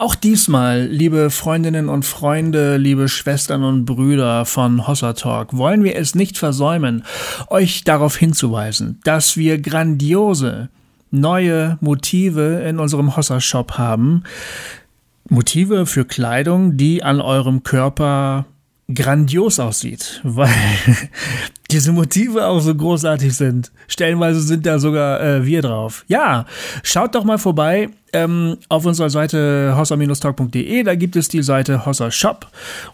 Auch diesmal, liebe Freundinnen und Freunde, liebe Schwestern und Brüder von Hossa Talk, wollen wir es nicht versäumen, euch darauf hinzuweisen, dass wir grandiose neue Motive in unserem Hossa Shop haben. Motive für Kleidung, die an eurem Körper grandios aussieht, weil diese Motive auch so großartig sind. Stellenweise sind da sogar äh, wir drauf. Ja, schaut doch mal vorbei ähm, auf unserer Seite hossa-talk.de. Da gibt es die Seite Hossa Shop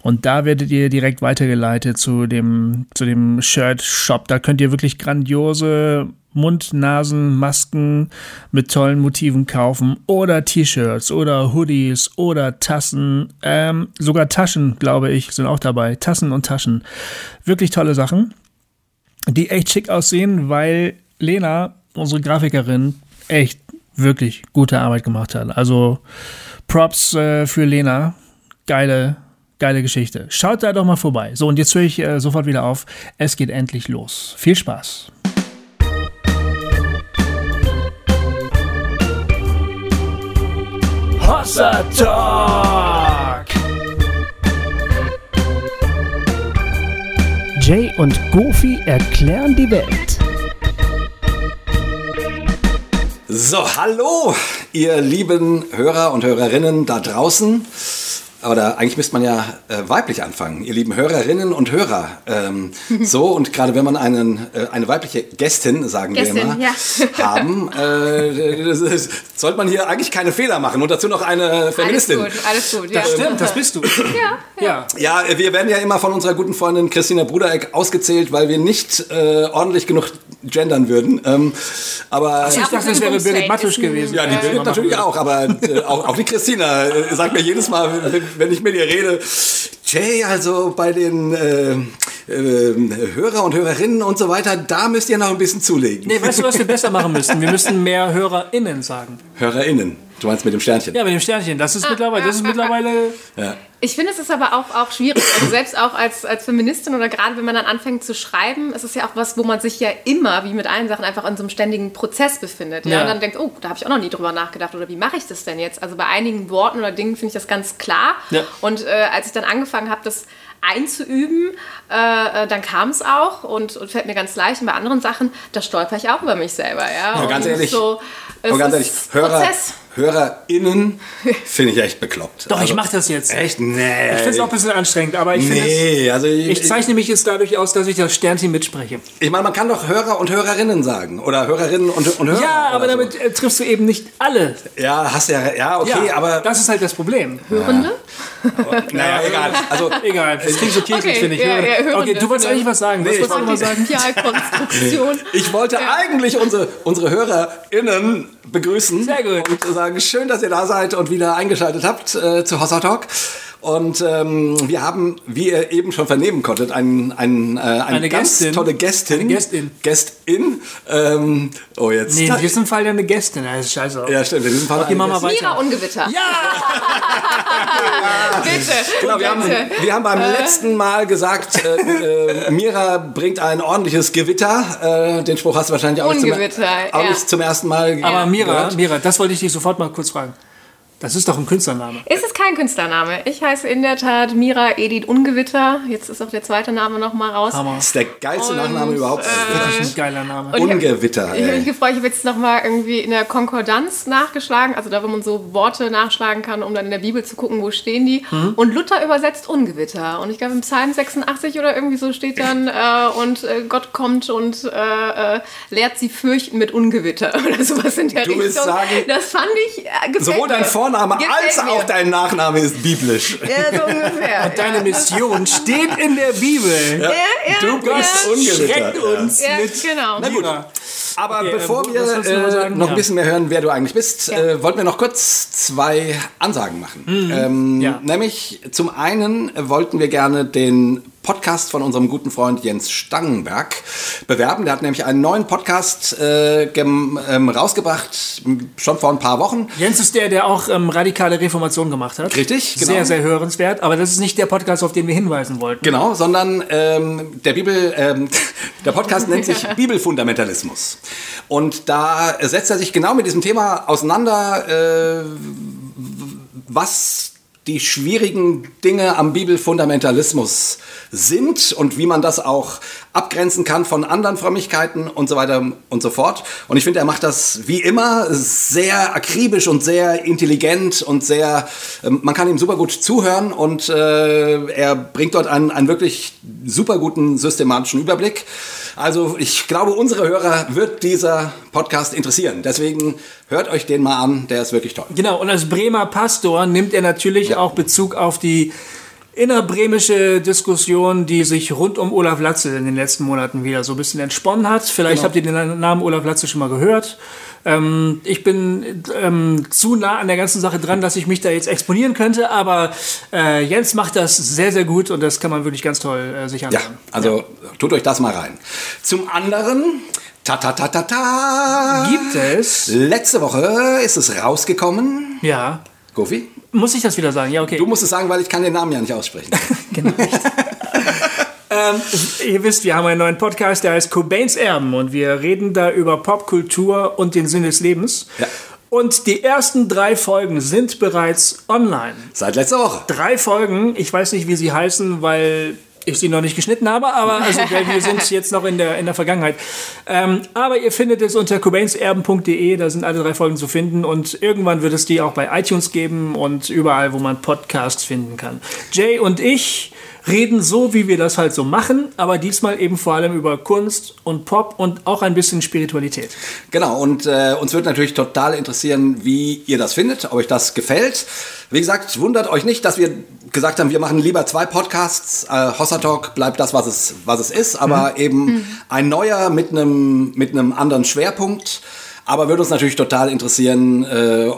und da werdet ihr direkt weitergeleitet zu dem, zu dem Shirt Shop. Da könnt ihr wirklich grandiose Mund-Nasen-Masken mit tollen Motiven kaufen oder T-Shirts oder Hoodies oder Tassen, ähm, sogar Taschen, glaube ich, sind auch dabei. Tassen und Taschen. Wirklich tolle Sachen, die echt schick aussehen, weil Lena, unsere Grafikerin, echt wirklich gute Arbeit gemacht hat. Also Props äh, für Lena. Geile, geile Geschichte. Schaut da doch mal vorbei. So, und jetzt höre ich äh, sofort wieder auf. Es geht endlich los. Viel Spaß. Hossa Talk. Jay und Goofy erklären die Welt. So, hallo, ihr lieben Hörer und Hörerinnen da draußen. Oder eigentlich müsste man ja äh, weiblich anfangen, ihr lieben Hörerinnen und Hörer. Ähm, so, und gerade wenn man einen, äh, eine weibliche Gästin, sagen Gästin, wir immer, ja. haben, äh, ist, sollte man hier eigentlich keine Fehler machen. Und dazu noch eine Feministin. Alles gut, alles gut. Ja. Das stimmt, das bist du. Ja, Ja. Ja, wir werden ja immer von unserer guten Freundin Christina Brudereck ausgezählt, weil wir nicht äh, ordentlich genug gendern würden. Ähm, aber Ich dachte, das wäre Birgit Mattusch gewesen. ja, die Birgit natürlich auch, aber äh, auch, auch die Christina äh, sagt mir jedes Mal, wenn, ich mit ihr rede, Jay, also bei den äh, äh, Hörer und Hörerinnen und so weiter, da müsst ihr noch ein bisschen zulegen. Nee, weißt du, was wir besser machen müssten? Wir müssten mehr HörerInnen sagen. HörerInnen, du meinst mit dem Sternchen. Ja, mit dem Sternchen. Das ist mittlerweile, das ist mittlerweile. Ja. Ich finde, es ist aber auch, auch schwierig. Also selbst auch als, als Feministin oder gerade wenn man dann anfängt zu schreiben, ist es ja auch was, wo man sich ja immer, wie mit allen Sachen, einfach in so einem ständigen Prozess befindet. Ja? Ja. Und dann denkt, oh, da habe ich auch noch nie drüber nachgedacht oder wie mache ich das denn jetzt? Also bei einigen Worten oder Dingen finde ich das ganz klar. Ja. Und äh, als ich dann angefangen habe, das einzuüben, äh, äh, dann kam es auch und, und fällt mir ganz leicht. Und bei anderen Sachen, da stolper ich auch über mich selber. Ja, Ja, ganz ehrlich, So, es Aber ganz ist ehrlich, Hörer, Prozess. HörerInnen finde ich echt bekloppt. Doch, ich Also, mache das jetzt. Echt? Nee. Ich finde es auch ein bisschen anstrengend, aber ich finde es. Nee, also ich, Ich zeichne mich jetzt dadurch aus, dass ich das Sternchen mitspreche. ich meine, man kann doch Hörer und Hörerinnen sagen. Oder Hörerinnen und, und Hörer. Ja, aber damit äh, triffst du eben nicht alle. So. Ja, hast ja, ja, okay, ja, aber. das ist halt das Problem. Hörende? naja, egal. Also, Egal, das klingt so kirchlich, Okay, finde ich. ja, ja, okay, du wolltest eigentlich was sagen. Was Nee, wolltest du mal sagen? Sozialkonstruktion. ich wollte eigentlich unsere, unsere HörerInnen begrüßen. Sehr gut. Und sagen, schön, dass ihr da seid und wieder eingeschaltet habt äh, zu Hossa Talk. Und ähm, wir haben, wie ihr eben schon vernehmen konntet, ein, ein, äh, eine, Eine ganz Gästin. tolle Gästin. Eine Gästin. Gästin. Ähm, oh, jetzt. Nee, in diesem Fall ja eine Gästin. Das ist scheiße. ja, stimmt. In diesem Fall Okay, eine Gästin. Mira. Ungewitter. Ja! Bitte. Genau, wir haben, wir haben beim letzten Mal gesagt, äh, äh, Mira bringt ein ordentliches Gewitter. Äh, den Spruch hast du wahrscheinlich auch, nicht zum, auch ja. nicht zum ersten Mal Aber Mira, gehört. Mira, das wollte ich dich sofort mal kurz fragen. Das ist doch ein Künstlername. Es ist kein Künstlername. Ich heiße in der Tat Mira Edith Ungewitter. Jetzt ist auch der zweite Name noch mal raus. Hammer. Das ist der geilste Und, Nachname überhaupt. Das ist ein geiler Name. Ich Ungewitter. Ich habe mich gefreut, ich habe jetzt nochmal irgendwie in der Konkordanz nachgeschlagen, also da, wo man so Worte nachschlagen kann, um dann in der Bibel zu gucken, wo stehen die. Mhm. Und Luther übersetzt Ungewitter. Und ich glaube, im Psalm 86 oder irgendwie so steht dann, äh, und äh, Gott kommt und äh, äh, lehrt sie fürchten mit Ungewitter oder sowas in der Du Richtung. willst sagen, das fand ich, äh, gefällt Sowohl dein mir. Vorname Gefällt als mir. auch dein Nachname ist biblisch. Ja, so ungefähr. Deine Mission steht in der Bist ja, Du bist ja. Ungewitter. Schreckt uns Ja, mit. genau. Na gut. Aber Okay, bevor ähm, wir äh, sagen? noch Ja. ein bisschen mehr hören, wer du eigentlich bist, Ja. äh, wollten wir noch kurz zwei Ansagen machen. Ähm, Mhm. Ja. Nämlich zum einen wollten wir gerne den Podcast von unserem guten Freund Jens Stangenberg bewerben. Der hat nämlich einen neuen Podcast äh, ähm, rausgebracht, schon vor ein paar Wochen. Jens ist der, der auch ähm, radikale Reformation gemacht hat. Richtig, genau. Sehr, sehr hörenswert. Aber das ist nicht der Podcast, auf den wir hinweisen wollten. Genau, sondern ähm, der Bibel, ähm, der Podcast nennt sich Bibelfundamentalismus. Und da setzt er sich genau mit diesem Thema auseinander. Äh, was die schwierigen Dinge am Bibelfundamentalismus sind und wie man das auch abgrenzen kann von anderen Frömmigkeiten und so weiter und so fort. Und ich finde, er macht das wie immer sehr akribisch und sehr intelligent und sehr, ähm, man kann ihm super gut zuhören und äh, er bringt dort einen, einen wirklich super guten systematischen Überblick. Also ich glaube, unsere Hörer wird dieser Podcast interessieren. Deswegen hört euch den mal an, der ist wirklich toll. Genau, und als Bremer Pastor nimmt er natürlich ja. auch Bezug auf die innerbremische Diskussion, die sich rund um Olaf Latze in den letzten Monaten wieder so ein bisschen entsponnen hat. Vielleicht genau. habt ihr den Namen Olaf Latze schon mal gehört. Ähm, ich bin ähm, zu nah an der ganzen Sache dran, dass ich mich da jetzt exponieren könnte, aber äh, Jens macht das sehr, sehr gut und das kann man wirklich ganz toll äh, sich anschauen. Ja, also ja. tut euch das mal rein. Zum anderen Ta ta ta ta ta. Gibt es? Letzte Woche ist es rausgekommen. Ja. Gofi? Muss ich das wieder sagen? Ja, okay. Du musst es sagen, weil ich kann den Namen ja nicht aussprechen. genau. ähm, ihr wisst, wir haben einen neuen Podcast, der heißt Cobains Erben und wir reden da über Popkultur und den Sinn des Lebens. Ja. Und die ersten drei Folgen sind bereits online. Seit letzter Woche. Drei Folgen. Ich weiß nicht, wie sie heißen, weil ich sie noch nicht geschnitten habe, aber also, wir sind jetzt noch in der, in der Vergangenheit. Ähm, aber ihr findet es unter cobainserben.de, da sind alle drei Folgen zu finden und irgendwann wird es die auch bei iTunes geben und überall, wo man Podcasts finden kann. Jay und ich reden so, wie wir das halt so machen, aber diesmal eben vor allem über Kunst und Pop und auch ein bisschen Spiritualität. Genau, und äh, uns wird natürlich total interessieren, wie ihr das findet, ob euch das gefällt. Wie gesagt, wundert euch nicht, dass wir gesagt haben, wir machen lieber zwei Podcasts. Äh, Hossa Talk bleibt das, was es, was es ist, aber mhm. eben mhm. ein neuer mit einem mit einem anderen Schwerpunkt. Aber würde uns natürlich total interessieren, äh,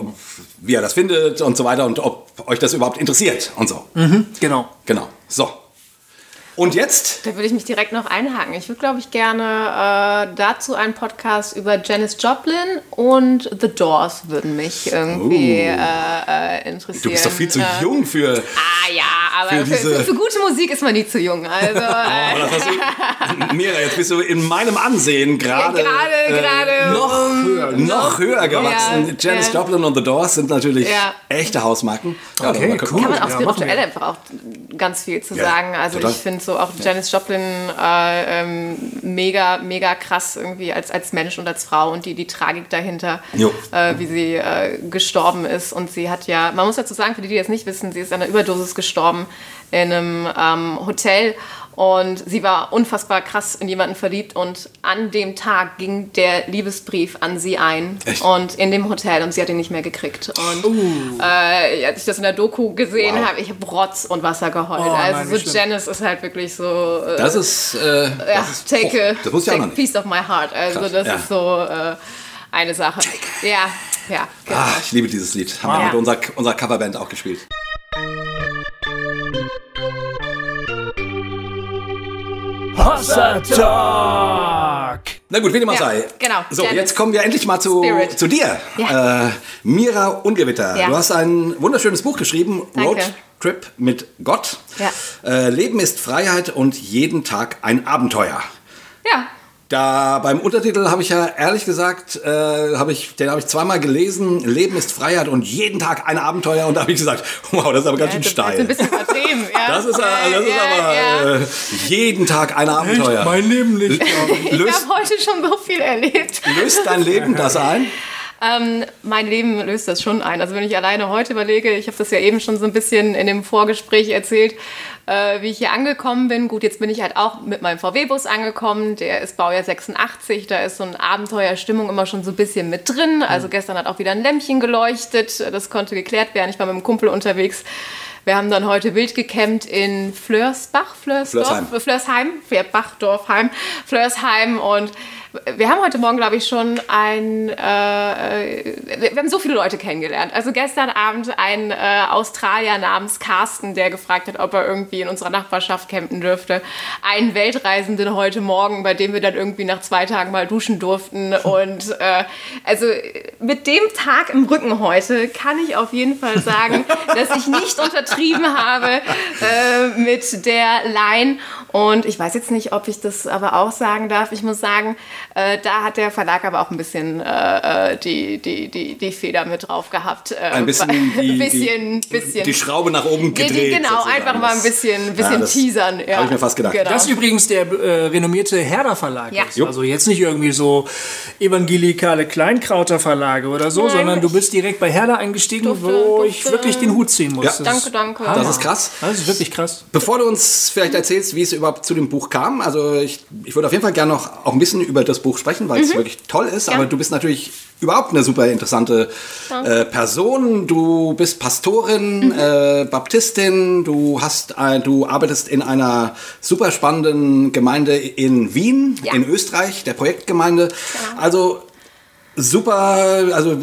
wie ihr das findet und so weiter und ob euch das überhaupt interessiert und so. Mhm, genau. Genau. So. Und jetzt? Da würde ich mich direkt noch einhaken. Ich würde, glaube ich, gerne äh, dazu einen Podcast über Janis Joplin und The Doors würden mich irgendwie uh. äh, äh, interessieren. Du bist doch viel zu äh, jung für. Ah ja, aber für, für, für, für, gute Musik ist man nie zu jung. Also, oh, Mira, jetzt bist du in meinem Ansehen gerade gerade noch höher, noch höher gewachsen. Ja, Janis ja. Joplin und The Doors sind natürlich ja. echte Hausmarken. Okay, cool. Kann man auch spirituell einfach auch ganz viel zu sagen. Also total. ich finde so auch Janis Joplin äh, ähm, mega, mega krass irgendwie als, als Mensch und als Frau und die, die Tragik dahinter, äh, wie sie äh, gestorben ist. Und sie hat ja, man muss dazu sagen, für die, die das nicht wissen, sie ist an einer Überdosis gestorben in einem ähm, Hotel und sie war unfassbar krass in jemanden verliebt und an dem Tag ging der Liebesbrief an sie ein Echt? und in dem Hotel und sie hat ihn nicht mehr gekriegt. Und uh. äh, als ich das in der Doku gesehen wow. habe, ich habe Rotz und Wasser geheult. Oh, also nein, so Janice ist halt wirklich so. Äh, das ist. Äh, ja, das ist, take, oh, das take a piece of my heart. Also Krass. das ja. ist so äh, eine Sache. Ja, ja. Genau. Ah, ich liebe dieses Lied. Haben wow. wir mit unserer, unserer Coverband auch gespielt. Hossa Talk. Na gut, wie dem auch ja, sei. Genau. So, Janet jetzt kommen wir endlich mal zu, zu dir. Ja. Äh, Mira Ungewitter. Ja. Du hast ein wunderschönes Buch geschrieben, Danke. Road Trip mit Gott. Ja. Äh, Leben ist Freiheit und jeden Tag ein Abenteuer. Ja. Da beim Untertitel habe ich ja ehrlich gesagt, äh, hab ich, den habe ich zweimal gelesen, Leben ist Freiheit und jeden Tag ein Abenteuer. Und da habe ich gesagt, wow, das ist aber ganz ja, schön steil. Das ist ein bisschen übertrieben, ja. Das ist, äh, das ist ja, aber ja. Äh, jeden Tag ein Abenteuer. Echt? Mein Leben nicht. ich habe heute schon so viel erlebt. Löst dein Leben das ein? Ähm, mein Leben löst das schon ein. Also wenn ich alleine heute überlege, ich habe das ja eben schon so ein bisschen in dem Vorgespräch erzählt, äh, wie ich hier angekommen bin. Gut, jetzt bin ich halt auch mit meinem VW-Bus angekommen. Der ist Baujahr 86. Da ist so eine Abenteuerstimmung immer schon so ein bisschen mit drin. Also gestern hat auch wieder ein Lämpchen geleuchtet. Das konnte geklärt werden. Ich war mit einem Kumpel unterwegs. Wir haben dann heute wild gecampt in Flörsbach, Flörsdorf, Flörsheim, Flörsheim, Bachdorfheim, Flörsheim und wir haben heute Morgen, glaube ich, schon ein, äh, wir haben so viele Leute kennengelernt. Also gestern Abend ein äh, Australier namens Carsten, der gefragt hat, ob er irgendwie in unserer Nachbarschaft campen dürfte. Ein Weltreisenden heute Morgen, bei dem wir dann irgendwie nach zwei Tagen mal duschen durften. Und äh, also mit dem Tag im Rücken heute kann ich auf jeden Fall sagen, dass ich nicht untertrieben habe äh, mit der Line. Und ich weiß jetzt nicht, ob ich das aber auch sagen darf. Ich muss sagen, Äh, da hat der Verlag aber auch ein bisschen äh, äh die, die, die, die Feder mit drauf gehabt. Äh, ein bisschen, die, bisschen, die, bisschen, die Schraube nach oben gedreht. Die, genau, sozusagen. einfach mal ein bisschen, bisschen ja, teasern. Ja. Habe ich mir fast gedacht. Genau. Das ist übrigens der äh, renommierte Herder Verlag. Ja. Ist. Also jetzt nicht irgendwie so evangelikale Kleinkrauter Verlage oder so, Nein, sondern du bist direkt bei Herder eingestiegen, durfte, wo durfte. ich wirklich den Hut ziehen muss. Ja. Danke, danke. Das ist krass. Das ist wirklich krass. Bevor du uns vielleicht erzählst, wie es überhaupt zu dem Buch kam, also ich, ich würde auf jeden Fall gerne noch auch ein bisschen über das Buch sprechen, weil mhm. es wirklich toll ist, ja. aber du bist natürlich überhaupt eine super interessante äh, Person. Du bist Pastorin, mhm. äh, Baptistin, du hast, äh, du arbeitest in einer super spannenden Gemeinde in Wien, ja. in Österreich, der Projektgemeinde. Genau. Also Super, also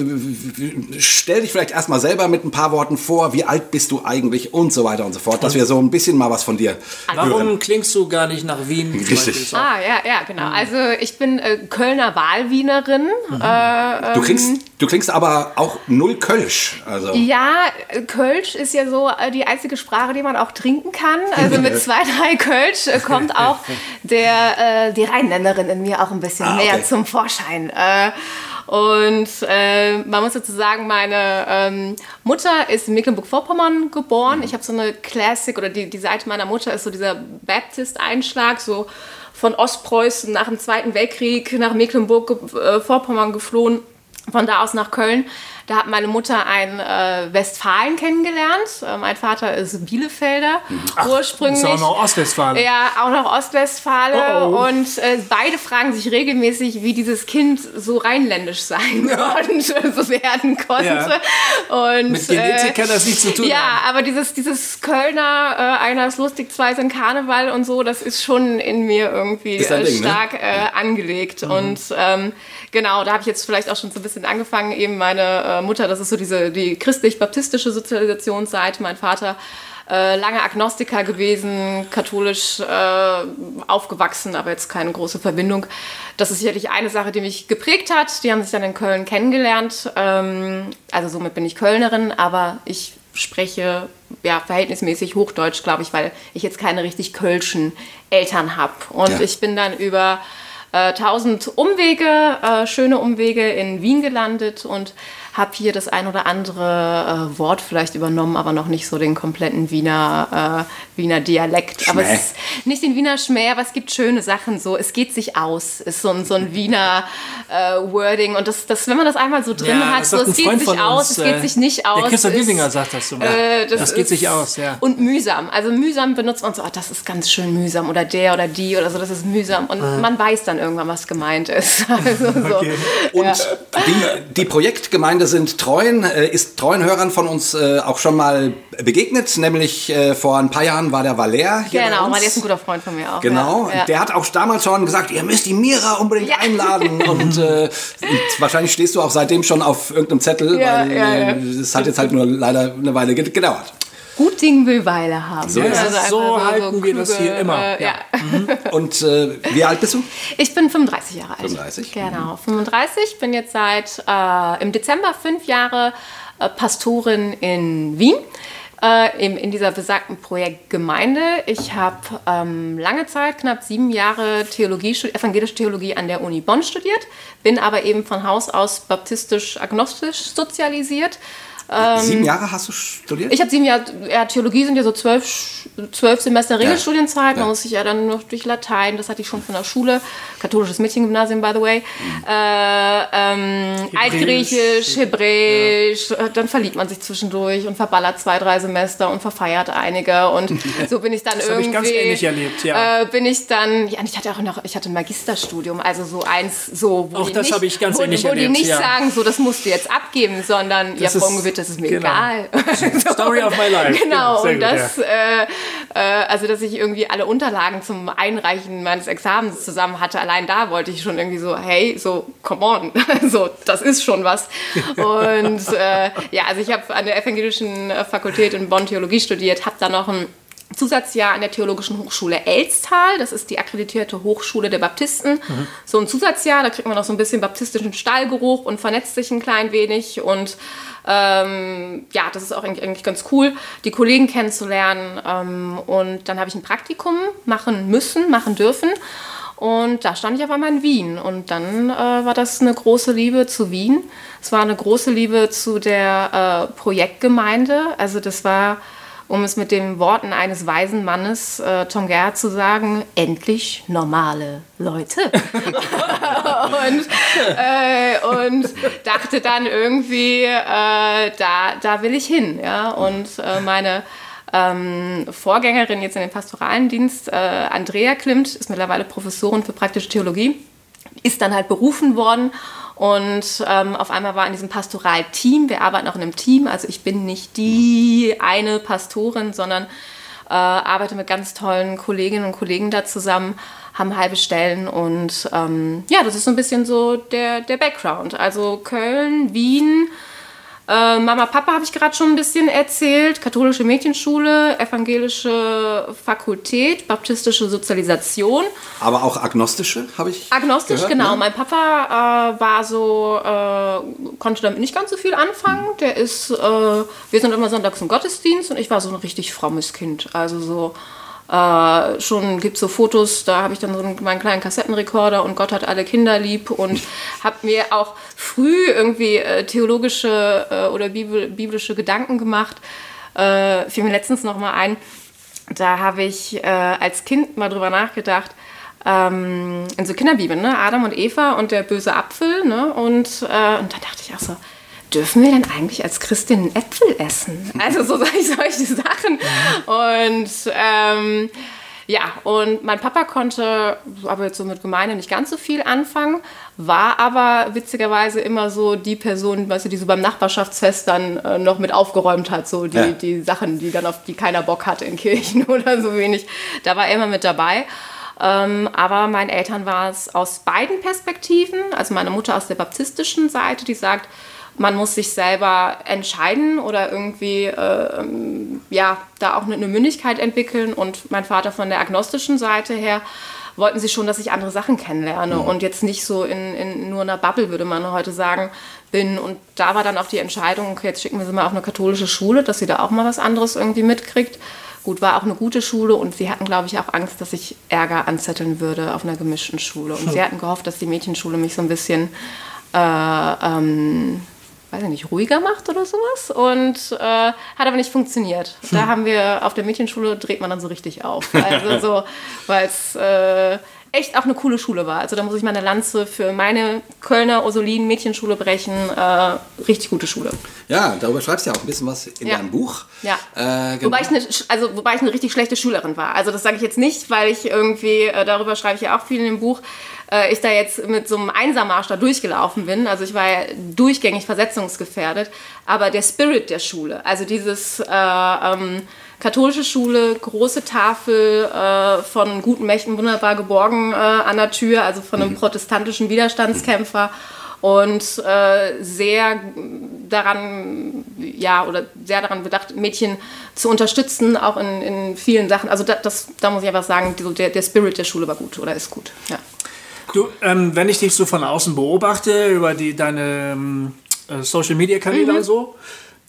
stell dich vielleicht erstmal selber mit ein paar Worten vor, wie alt bist du eigentlich und so weiter und so fort, dass wir so ein bisschen mal was von dir Warum hören. klingst du gar nicht nach Wien? Richtig. Ah, ja, ja, genau. Also ich bin äh, Kölner Wahlwienerin. Mhm. Äh, du, klingst, ähm, du klingst aber auch null Kölsch. Also. Ja, Kölsch ist ja so äh, die einzige Sprache, die man auch trinken kann. Also mit zwei, drei Kölsch äh, kommt auch der, äh, die Rheinländerin in mir auch ein bisschen ah, okay. mehr zum Vorschein. Und äh, man muss dazu sagen, meine ähm, Mutter ist in Mecklenburg-Vorpommern geboren. Ich habe so eine Classic oder die, die Seite meiner Mutter ist so dieser Baptist-Einschlag, so von Ostpreußen nach dem Zweiten Weltkrieg nach Mecklenburg-Vorpommern äh, geflohen, von da aus nach Köln. Da hat meine Mutter einen äh, Westfalen kennengelernt. Äh, mein Vater ist Bielefelder Ach, ursprünglich. Ist auch noch Ostwestfale. Ja, auch noch Ostwestfale. Oh oh. Und äh, beide fragen sich regelmäßig, wie dieses Kind so rheinländisch sein ja. und so werden konnte. Ja. Und, Mit Genetik kann das nichts zu tun Ja, haben. aber dieses, dieses Kölner, äh, einer ist lustig, zwei sind Karneval und so, das ist schon in mir irgendwie äh, Ding, ne? stark ne? angelegt. Mhm. Und ähm, genau, da habe ich jetzt vielleicht auch schon so ein bisschen angefangen, eben meine äh, Mutter, das ist so diese die christlich-baptistische Sozialisationsseite, mein Vater äh, lange Agnostiker gewesen, katholisch äh, aufgewachsen, aber jetzt keine große Verbindung. Das ist sicherlich eine Sache, die mich geprägt hat. Die haben sich dann in Köln kennengelernt. Ähm, also somit bin ich Kölnerin, aber ich spreche ja verhältnismäßig Hochdeutsch, glaube ich, weil ich jetzt keine richtig kölschen Eltern habe. Und ja. ich bin dann über äh, tausend Umwege, äh, schöne Umwege in Wien gelandet und habe hier das ein oder andere äh, Wort vielleicht übernommen, aber noch nicht so den kompletten Wiener, äh, Wiener Dialekt. Schmäh. Aber es ist nicht den Wiener Schmäh, aber es gibt schöne Sachen so. Es geht sich aus, ist so ein, so ein Wiener äh, Wording. Und das, das, wenn man das einmal so drin ja, hat, so, es geht sich aus, uns, es geht sich nicht aus. Der Christoph Wiesinger sagt das so. Äh, das, das geht sich aus, ja. Und mühsam. Also mühsam benutzt man so, oh, das ist ganz schön mühsam oder der oder die oder so, das ist mühsam. Und mhm. man weiß dann irgendwann, was gemeint ist. Also so. okay. Und ja. die, die Projektgemeinde Freunde sind treuen, äh, ist treuen Hörern von uns äh, auch schon mal begegnet, nämlich äh, vor ein paar Jahren war der Valer hier Genau, Valer ist ein guter Freund von mir auch. Genau, ja. der hat auch damals schon gesagt, ihr müsst die Mira unbedingt ja. einladen und, äh, wahrscheinlich stehst du auch seitdem schon auf irgendeinem Zettel, ja, weil es hat jetzt halt nur leider eine Weile gedauert. Gut Ding will Weile haben. So, also so, so halten so wir das hier immer. Äh, ja. Mhm. Und äh, wie alt bist du? Ich bin 35 Jahre alt. 35? Genau, 35. Bin jetzt seit äh, im Dezember fünf Jahre äh, Pastorin in Wien. Äh, in, in dieser besagten Projektgemeinde. Ich habe ähm, lange Zeit, knapp sieben Jahre Theologie, evangelische Theologie an der Uni Bonn studiert, bin aber eben von Haus aus baptistisch-agnostisch sozialisiert ähm, sieben Jahre hast du studiert? Ich habe sieben Jahre, ja, Theologie sind ja so zwölf, zwölf Semester Regelstudienzeit. Ja. Man muss sich ja dann noch durch Latein, das hatte ich schon von der Schule, katholisches Mädchengymnasium, by the way, mhm. äh, ähm, Altgriechisch, Hebräisch, ja. dann verliebt man sich zwischendurch und verballert zwei, drei Semester und verfeiert einige und so bin ich dann das irgendwie. Ich ganz ähnlich erlebt, ja. Äh, bin ich dann, ja, ich hatte auch noch, ich hatte ein Magisterstudium, also so eins, so, wo auch die das habe ich ganz wo, ähnlich wo erlebt, die nicht ja. sagen, so, das musst du jetzt abgeben, sondern, das ja, Frau Gewitter, das ist mir genau. egal. Story of my life. Genau, genau und das, gut, ja. äh, also dass ich irgendwie alle Unterlagen zum Einreichen meines Examens zusammen hatte, allein da wollte ich schon irgendwie so, hey, so, come on, so, das ist schon was. Und äh, ja, also ich habe an der Evangelischen Fakultät in Bonn Theologie studiert, habe da noch ein Zusatzjahr an der Theologischen Hochschule Elstal. Das ist die akkreditierte Hochschule der Baptisten. Mhm. So ein Zusatzjahr, da kriegt man noch so ein bisschen baptistischen Stallgeruch und vernetzt sich ein klein wenig. Und ähm, ja, das ist auch eigentlich ganz cool, die Kollegen kennenzulernen. Ähm, und dann habe ich ein Praktikum machen müssen, machen dürfen Und da stand ich auf einmal in Wien. Und dann äh, war das eine große Liebe zu Wien. Es war eine große Liebe zu der äh, Projektgemeinde. Also das war, um es mit den Worten eines weisen Mannes, äh, Tom Gerhardt, zu sagen, endlich normale Leute. und, äh, und dachte dann irgendwie, äh, da, da will ich hin. Ja? Und äh, meine ähm, Vorgängerin jetzt in den pastoralen Dienst, äh, Andrea Klimt, ist mittlerweile Professorin für praktische Theologie, ist dann halt berufen worden und ähm, auf einmal war in diesem Pastoralteam, wir arbeiten auch in einem Team, also ich bin nicht die eine Pastorin, sondern äh, arbeite mit ganz tollen Kolleginnen und Kollegen da zusammen, haben halbe Stellen und ähm, ja, das ist so ein bisschen so der, der Background. Also Köln, Wien, äh, Mama, Papa habe ich gerade schon ein bisschen erzählt. Katholische Mädchenschule, evangelische Fakultät, baptistische Sozialisation. Aber auch agnostische, habe ich. Agnostisch, gehört, genau. Ne? Mein Papa äh, war so, äh, konnte damit nicht ganz so viel anfangen. Der ist, äh, wir sind immer sonntags im Gottesdienst und ich war so ein richtig frommes Kind. Also so äh, schon gibt es so Fotos, da habe ich dann so einen, meinen kleinen Kassettenrekorder und Gott hat alle Kinder lieb und habe mir auch früh irgendwie äh, theologische äh, oder Bibel, biblische Gedanken gemacht. Äh, fiel mir letztens noch mal ein, da habe ich äh, als Kind mal drüber nachgedacht, ähm, in so Kinderbibeln, ne? Adam und Eva und der böse Apfel, ne? Und, äh, und da dachte ich auch so, dürfen wir denn eigentlich als Christinnen Äpfel essen? Also so solche Sachen. Und ähm, ja, und mein Papa konnte aber jetzt so mit Gemeinde nicht ganz so viel anfangen, war aber witzigerweise immer so die Person, weißt du, die so beim Nachbarschaftsfest dann äh, noch mit aufgeräumt hat, so die, ja. die Sachen, die dann auf die keiner Bock hatte in Kirchen oder so wenig. Da war er immer mit dabei. Ähm, aber meinen Eltern war es aus beiden Perspektiven, also meine Mutter aus der baptistischen Seite, die sagt, man muss sich selber entscheiden oder irgendwie äh, ja, da auch eine Mündigkeit entwickeln. Und mein Vater von der agnostischen Seite her wollten sie schon, dass ich andere Sachen kennenlerne mhm. und jetzt nicht so in, in nur einer Bubble, würde man heute sagen, bin. Und da war dann auch die Entscheidung, okay, jetzt schicken wir sie mal auf eine katholische Schule, dass sie da auch mal was anderes irgendwie mitkriegt. Gut, war auch eine gute Schule und sie hatten, glaube ich, auch Angst, dass ich Ärger anzetteln würde auf einer gemischten Schule. Und sie hatten gehofft, dass die Mädchenschule mich so ein bisschen äh, ähm, weiß ich nicht, ruhiger macht oder sowas. Und äh, hat aber nicht funktioniert. Da hm. haben wir auf der Mädchenschule dreht man dann so richtig auf. Also so, weil es äh, echt auch eine coole Schule war. Also da muss ich meine Lanze für meine Kölner Ursulin Mädchenschule brechen. Äh, richtig gute Schule. Ja, darüber schreibst du ja auch ein bisschen was in ja. deinem Buch. Ja. Äh, genau. wobei, ich eine, also, wobei ich eine richtig schlechte Schülerin war. Also das sage ich jetzt nicht, weil ich irgendwie, äh, darüber schreibe ich ja auch viel in dem Buch, äh, ich da jetzt mit so einem Einsermarsch da durchgelaufen bin. Also ich war ja durchgängig versetzungsgefährdet. Aber der Spirit der Schule, also dieses äh, ähm, katholische Schule, große Tafel äh, von guten Mächten wunderbar geborgen äh, an der Tür, also von einem mhm. protestantischen Widerstandskämpfer und äh, sehr daran, ja, oder sehr daran bedacht, Mädchen zu unterstützen, auch in, in vielen Sachen. Also da, das, da muss ich einfach sagen, der, der Spirit der Schule war gut oder ist gut. Ja. Du, ähm, wenn ich dich so von außen beobachte, über die, deine ähm, äh, Social Media Kanäle mhm. und so,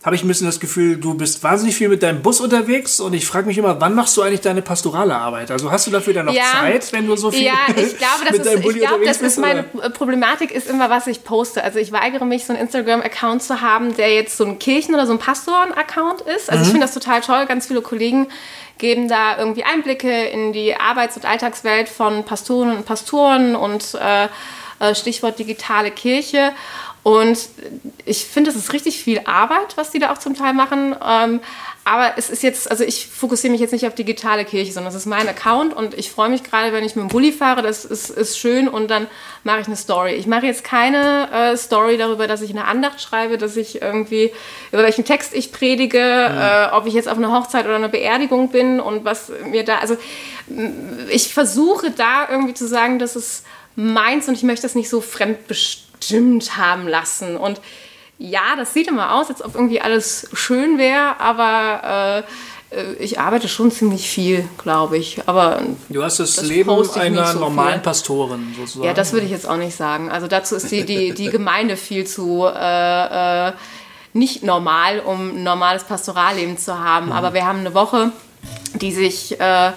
habe ich ein bisschen das Gefühl, du bist wahnsinnig viel mit deinem Bus unterwegs und ich frage mich immer, wann machst du eigentlich deine pastorale Arbeit? Also hast du dafür dann noch ja, Zeit, wenn du so viel Ja, ich glaube, das ist, ich glaub, das ist meine oder? Problematik ist immer, was ich poste. Also ich weigere mich, so einen Instagram-Account zu haben, der jetzt so ein Kirchen- oder so ein Pastoren-Account ist. Also mhm. ich finde das total toll. Ganz viele Kollegen geben da irgendwie Einblicke in die Arbeits- und Alltagswelt von Pastoren und Pastoren und äh, äh Stichwort digitale Kirche. Und ich finde, es ist richtig viel Arbeit, was die da auch zum Teil machen. Ähm, aber es ist jetzt, also ich fokussiere mich jetzt nicht auf digitale Kirche, sondern es ist mein Account und ich freue mich gerade, wenn ich mit dem Bulli fahre, das ist, ist schön und dann mache ich eine Story. Ich mache jetzt keine äh, Story darüber, dass ich eine Andacht schreibe, dass ich irgendwie, über welchen Text ich predige, ja. äh, ob ich jetzt auf einer Hochzeit oder einer Beerdigung bin und was mir da, also ich versuche da irgendwie zu sagen, dass es meins und ich möchte das nicht so fremdbestimmt bestimmt haben lassen. Und ja, das sieht immer aus, als ob irgendwie alles schön wäre, aber äh, ich arbeite schon ziemlich viel, glaube ich. Aber du hast das, das Leben einer so normalen viel. Pastorin sozusagen. Ja, das würde ich jetzt auch nicht sagen. Also dazu ist die, die, die Gemeinde viel zu äh, äh, nicht normal, um ein normales Pastoralleben zu haben. Mhm. Aber wir haben eine Woche, die sich äh, äh,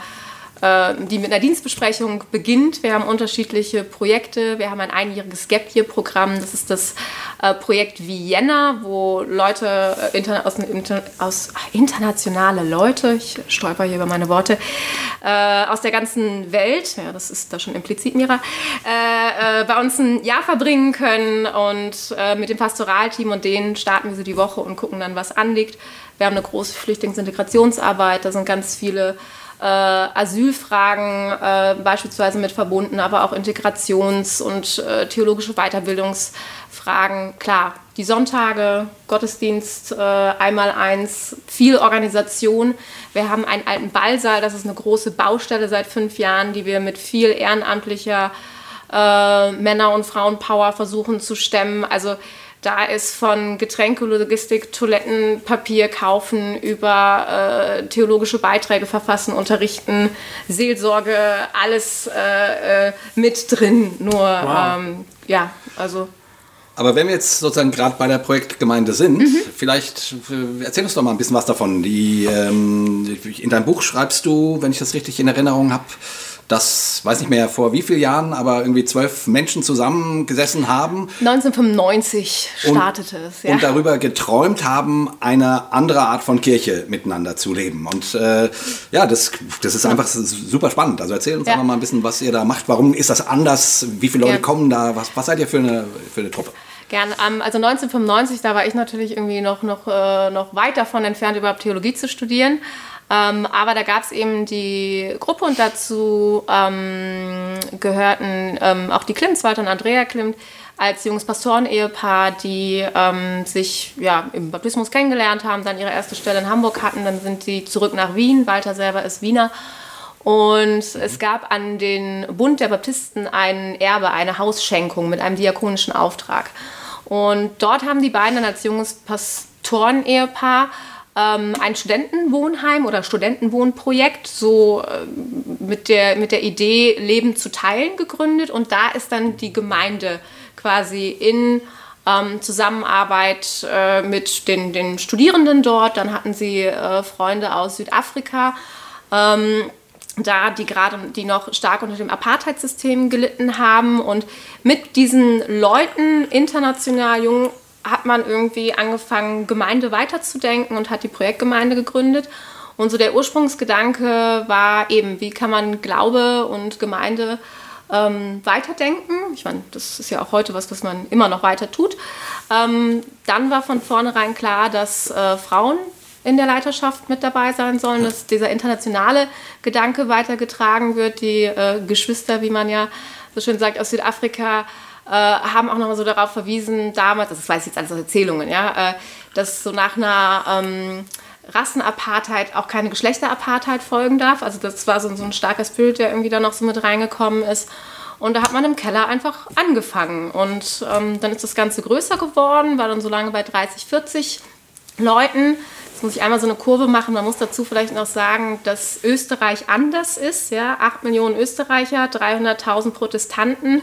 die mit einer Dienstbesprechung beginnt. Wir haben unterschiedliche Projekte. Wir haben ein einjähriges Gap Year Programm. Das ist das äh, Projekt Vienna, wo Leute äh, aus, aus internationale Leute, ich stolper hier über meine Worte, äh, aus der ganzen Welt, ja, das ist da schon implizit, Mira, äh, äh, bei uns ein Jahr verbringen können und mit dem Pastoralteam und denen starten wir so die Woche und gucken dann, was anliegt. Wir haben eine große Flüchtlingsintegrationsarbeit, da sind ganz viele äh, Asylfragen äh, beispielsweise mit verbunden, aber auch Integrations- und äh, theologische Weiterbildungsfragen. Klar, die Sonntage, Gottesdienst, äh, einmal eins, viel Organisation. Wir haben einen alten Ballsaal, das ist eine große Baustelle seit fünf Jahren, die wir mit viel ehrenamtlicher äh, Männer- und Frauenpower versuchen zu stemmen. Also da ist von Getränkelogistik, Toilettenpapier kaufen über äh, theologische Beiträge verfassen, unterrichten, Seelsorge, alles äh, äh, mit drin. Nur, wow. ähm, ja, also. Aber wenn wir jetzt sozusagen gerade bei der Projektgemeinde sind, mhm. vielleicht äh, erzähl uns doch mal ein bisschen was davon. Die, ähm, in deinem Buch schreibst du, wenn ich das richtig in Erinnerung habe, dass, weiß nicht mehr vor wie vielen Jahren, aber irgendwie zwölf Menschen zusammengesessen haben. 1995 startete und, es, ja. Und darüber geträumt haben, eine andere Art von Kirche miteinander zu leben. Und äh, ja, das, das ist einfach super spannend. Also erzähl uns ja. einfach mal ein bisschen, was ihr da macht. Warum ist das anders? Wie viele Leute ja. kommen da? Was, was seid ihr für eine, für eine Truppe? Gern. Also 1995, da war ich natürlich irgendwie noch, noch, äh, noch weit davon entfernt, überhaupt Theologie zu studieren. Ähm, aber da gab es eben die Gruppe und dazu ähm, gehörten ähm, auch die Klimts, Walter und Andrea Klimt, als junges Pastoren-Ehepaar, die ähm, sich ja, im Baptismus kennengelernt haben, dann ihre erste Stelle in Hamburg hatten, dann sind sie zurück nach Wien. Walter selber ist Wiener. Und es gab an den Bund der Baptisten ein Erbe, eine Hausschenkung mit einem diakonischen Auftrag. Und dort haben die beiden dann als junges Pastoren-Ehepaar ähm, ein Studentenwohnheim oder Studentenwohnprojekt so äh, mit, der, mit der Idee, Leben zu teilen gegründet. Und da ist dann die Gemeinde quasi in ähm, Zusammenarbeit äh, mit den, den Studierenden dort. Dann hatten sie äh, Freunde aus Südafrika. Ähm, da die gerade, die noch stark unter dem Apartheidssystem gelitten haben und mit diesen Leuten international jung hat man irgendwie angefangen, Gemeinde weiterzudenken und hat die Projektgemeinde gegründet. Und so der Ursprungsgedanke war eben, wie kann man Glaube und Gemeinde ähm, weiterdenken. Ich meine, das ist ja auch heute was, was man immer noch weiter tut. Ähm, dann war von vornherein klar, dass äh, Frauen in der Leiterschaft mit dabei sein sollen, dass dieser internationale Gedanke weitergetragen wird. Die äh, Geschwister, wie man ja so schön sagt, aus Südafrika äh, haben auch noch mal so darauf verwiesen, damals, das weiß ich jetzt alles aus Erzählungen, ja, äh, dass so nach einer ähm, Rassenapartheid auch keine Geschlechterapartheid folgen darf. Also das war so, so ein starkes Bild, der irgendwie da noch so mit reingekommen ist. Und da hat man im Keller einfach angefangen. Und ähm, dann ist das Ganze größer geworden, war dann so lange bei 30, 40 Leuten. Jetzt muss ich einmal so eine Kurve machen. Man muss dazu vielleicht noch sagen, dass Österreich anders ist. Ja? 8 Millionen Österreicher, 300.000 Protestanten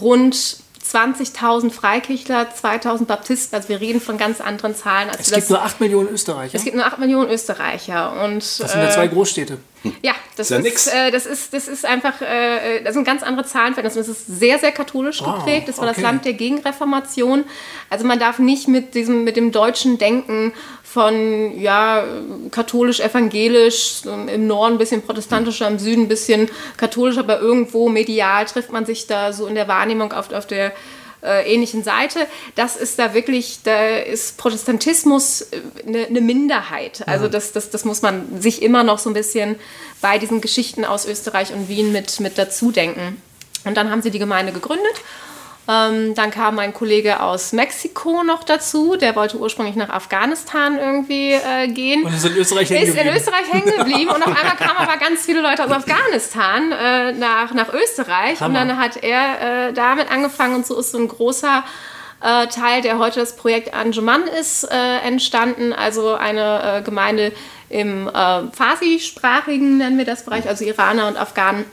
rund 20.000 Freikirchler, 2.000 Baptisten, also wir reden von ganz anderen Zahlen. es gibt das, nur 8 Millionen Österreicher. Es gibt nur 8 Millionen Österreicher. Und, das sind ja zwei äh, Großstädte. Ja, das ist, ist äh, das, ist, das ist einfach, äh, das sind ganz andere Zahlenverhältnisse. Das ist sehr, sehr katholisch oh, geprägt. Das war okay. das Land der Gegenreformation. Also man darf nicht mit, diesem, mit dem deutschen Denken von ja, katholisch-evangelisch, im Norden ein bisschen protestantischer, im Süden ein bisschen katholischer, aber irgendwo medial trifft man sich da so in der Wahrnehmung auf, auf der äh, ähnlichen Seite. Das ist da wirklich, da ist Protestantismus eine, eine Minderheit. Also das, das, das muss man sich immer noch so ein bisschen bei diesen Geschichten aus Österreich und Wien mit, mit dazu denken. Und dann haben sie die Gemeinde gegründet ähm, dann kam mein Kollege aus Mexiko noch dazu, der wollte ursprünglich nach Afghanistan irgendwie äh, gehen. Und ist in Österreich hängen geblieben. Ist in Österreich hängen geblieben und auf einmal kamen aber ganz viele Leute aus Afghanistan äh, nach, nach Österreich Hammer. und dann hat er äh, damit angefangen und so ist so ein großer äh, Teil, der heute das Projekt Anjuman ist, äh, entstanden, also eine äh, Gemeinde im Farsi-sprachigen, nennen wir das Bereich, also Iraner und Afghanen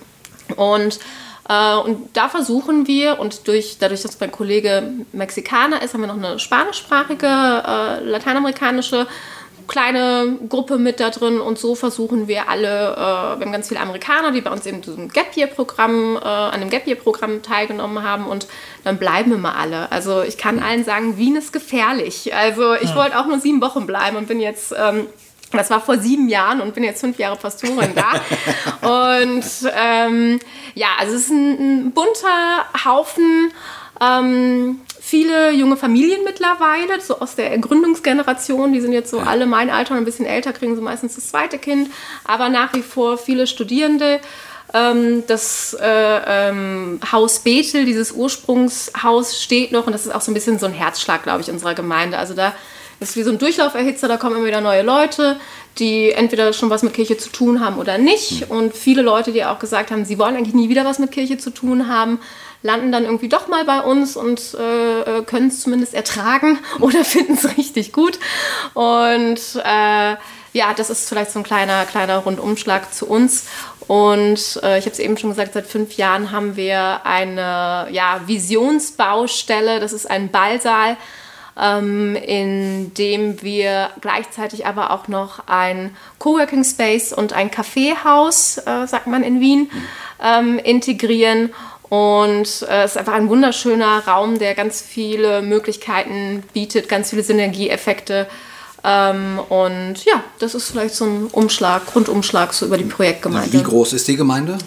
und äh, und da versuchen wir, und durch, dadurch, dass mein Kollege Mexikaner ist, haben wir noch eine spanischsprachige, äh, lateinamerikanische kleine Gruppe mit da drin und so versuchen wir alle, äh, wir haben ganz viele Amerikaner, die bei uns eben diesem Gap Year Programm, äh, an dem Gap Year Programm teilgenommen haben und dann bleiben immer alle. Also ich kann allen sagen, Wien ist gefährlich. Also ich ja. wollte auch nur sieben Wochen bleiben und bin jetzt ähm, das war vor sieben Jahren und bin jetzt fünf Jahre Pastorin da. und ähm, ja, also es ist ein, ein bunter Haufen. Ähm, viele junge Familien mittlerweile, so aus der Gründungsgeneration, die sind jetzt so alle mein Alter und ein bisschen älter, kriegen so meistens das zweite Kind, aber nach wie vor viele Studierende. Ähm, das äh, ähm, Haus Bethel, dieses Ursprungshaus, steht noch und das ist auch so ein bisschen so ein Herzschlag, glaube ich, unserer Gemeinde. Also da das ist wie so ein Durchlauferhitzer, da kommen immer wieder neue Leute, die entweder schon was mit Kirche zu tun haben oder nicht. Und viele Leute, die auch gesagt haben, sie wollen eigentlich nie wieder was mit Kirche zu tun haben, landen dann irgendwie doch mal bei uns und äh, äh können es zumindest ertragen oder finden es richtig gut. Und äh, ja, das ist vielleicht so ein kleiner, kleiner Rundumschlag zu uns. Und äh, ich habe es eben schon gesagt, seit fünf Jahren haben wir eine ja, Visionsbaustelle. Das ist ein Ballsaal ähm, in dem wir gleichzeitig aber auch noch ein Coworking Space und ein Kaffeehaus, äh, sagt man in Wien, ähm, integrieren. Und äh, es ist einfach ein wunderschöner Raum, der ganz viele Möglichkeiten bietet, ganz viele Synergieeffekte. Ähm, und ja, das ist vielleicht so ein Umschlag, Rundumschlag so über die Projektgemeinde. Wie groß ist die Gemeinde?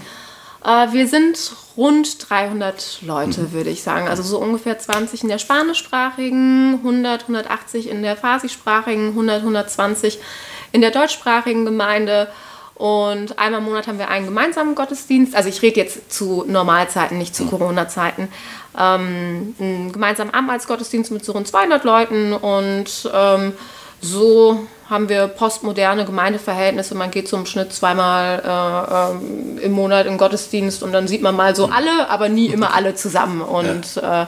Äh, wir sind rund 300 Leute, mhm. würde ich sagen. Also so ungefähr 20 in der spanischsprachigen, 100, 180 in der farsischsprachigen, 100, 120 in der deutschsprachigen Gemeinde. Und einmal im Monat haben wir einen gemeinsamen Gottesdienst. Also ich rede jetzt zu Normalzeiten, nicht zu mhm. Corona-Zeiten. Ähm, einen gemeinsamen Abendmahlsgottesdienst mit so rund 200 Leuten und ähm, so haben wir postmoderne Gemeindeverhältnisse. Man geht im Schnitt zweimal äh, äh, im Monat im Gottesdienst und dann sieht man mal so alle, aber nie immer alle zusammen. Und, ja. äh,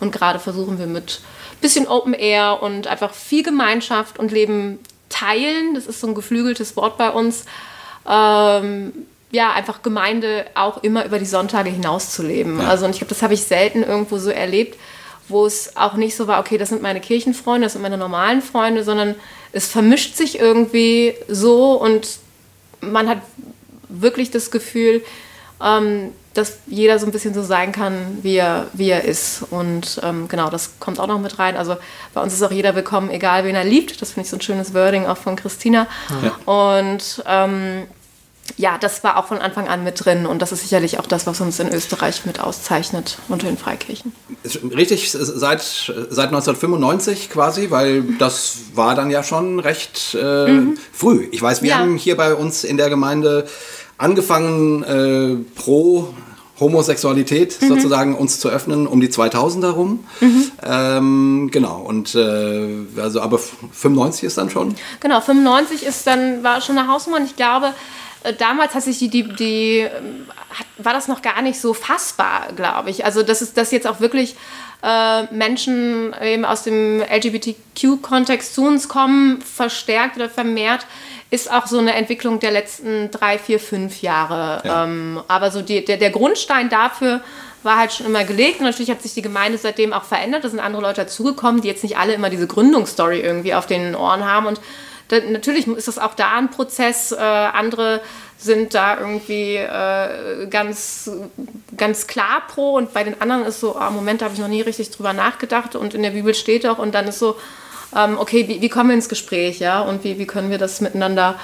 und gerade versuchen wir mit bisschen Open Air und einfach viel Gemeinschaft und Leben teilen. Das ist so ein geflügeltes Wort bei uns. Ähm, ja, einfach Gemeinde auch immer über die Sonntage hinaus zu leben. Ja. Also und ich glaube, das habe ich selten irgendwo so erlebt wo es auch nicht so war, okay, das sind meine Kirchenfreunde, das sind meine normalen Freunde, sondern es vermischt sich irgendwie so und man hat wirklich das Gefühl, ähm, dass jeder so ein bisschen so sein kann, wie er, wie er ist. Und ähm, genau, das kommt auch noch mit rein. Also bei uns ist auch jeder willkommen, egal wen er liebt. Das finde ich so ein schönes Wording auch von Christina. Ja. Und ähm, ja, das war auch von Anfang an mit drin und das ist sicherlich auch das, was uns in Österreich mit auszeichnet unter den Freikirchen. Richtig, seit, seit 1995 quasi, weil das war dann ja schon recht äh, mhm. früh. Ich weiß, wir ja. haben hier bei uns in der Gemeinde angefangen, äh, pro Homosexualität mhm. sozusagen uns zu öffnen um die 2000er rum. Mhm. Ähm, genau, und äh, also aber 95 ist dann schon? Genau, 95 ist dann, war schon eine Hausnummer und ich glaube, damals hat sich die, die, die ähm, war das noch gar nicht so fassbar, glaube ich. Also dass es dass jetzt auch wirklich äh, Menschen eben aus dem LGBTQ-Kontext zu uns kommen, verstärkt oder vermehrt, ist auch so eine Entwicklung der letzten drei, vier, fünf Jahre. Ja. Ähm, aber so die, der, der Grundstein dafür war halt schon immer gelegt. Und natürlich hat sich die Gemeinde seitdem auch verändert. Da sind andere Leute dazugekommen, die jetzt nicht alle immer diese Gründungsstory irgendwie auf den Ohren haben. Und da, natürlich ist das auch da ein Prozess. Äh, andere sind da irgendwie äh, ganz, ganz klar pro und bei den anderen ist so, oh, Moment, da habe ich noch nie richtig drüber nachgedacht und in der Bibel steht doch und dann ist so, ähm, okay, wie, wie, kommen wir ins Gespräch, ja, und wie, wie können wir das miteinander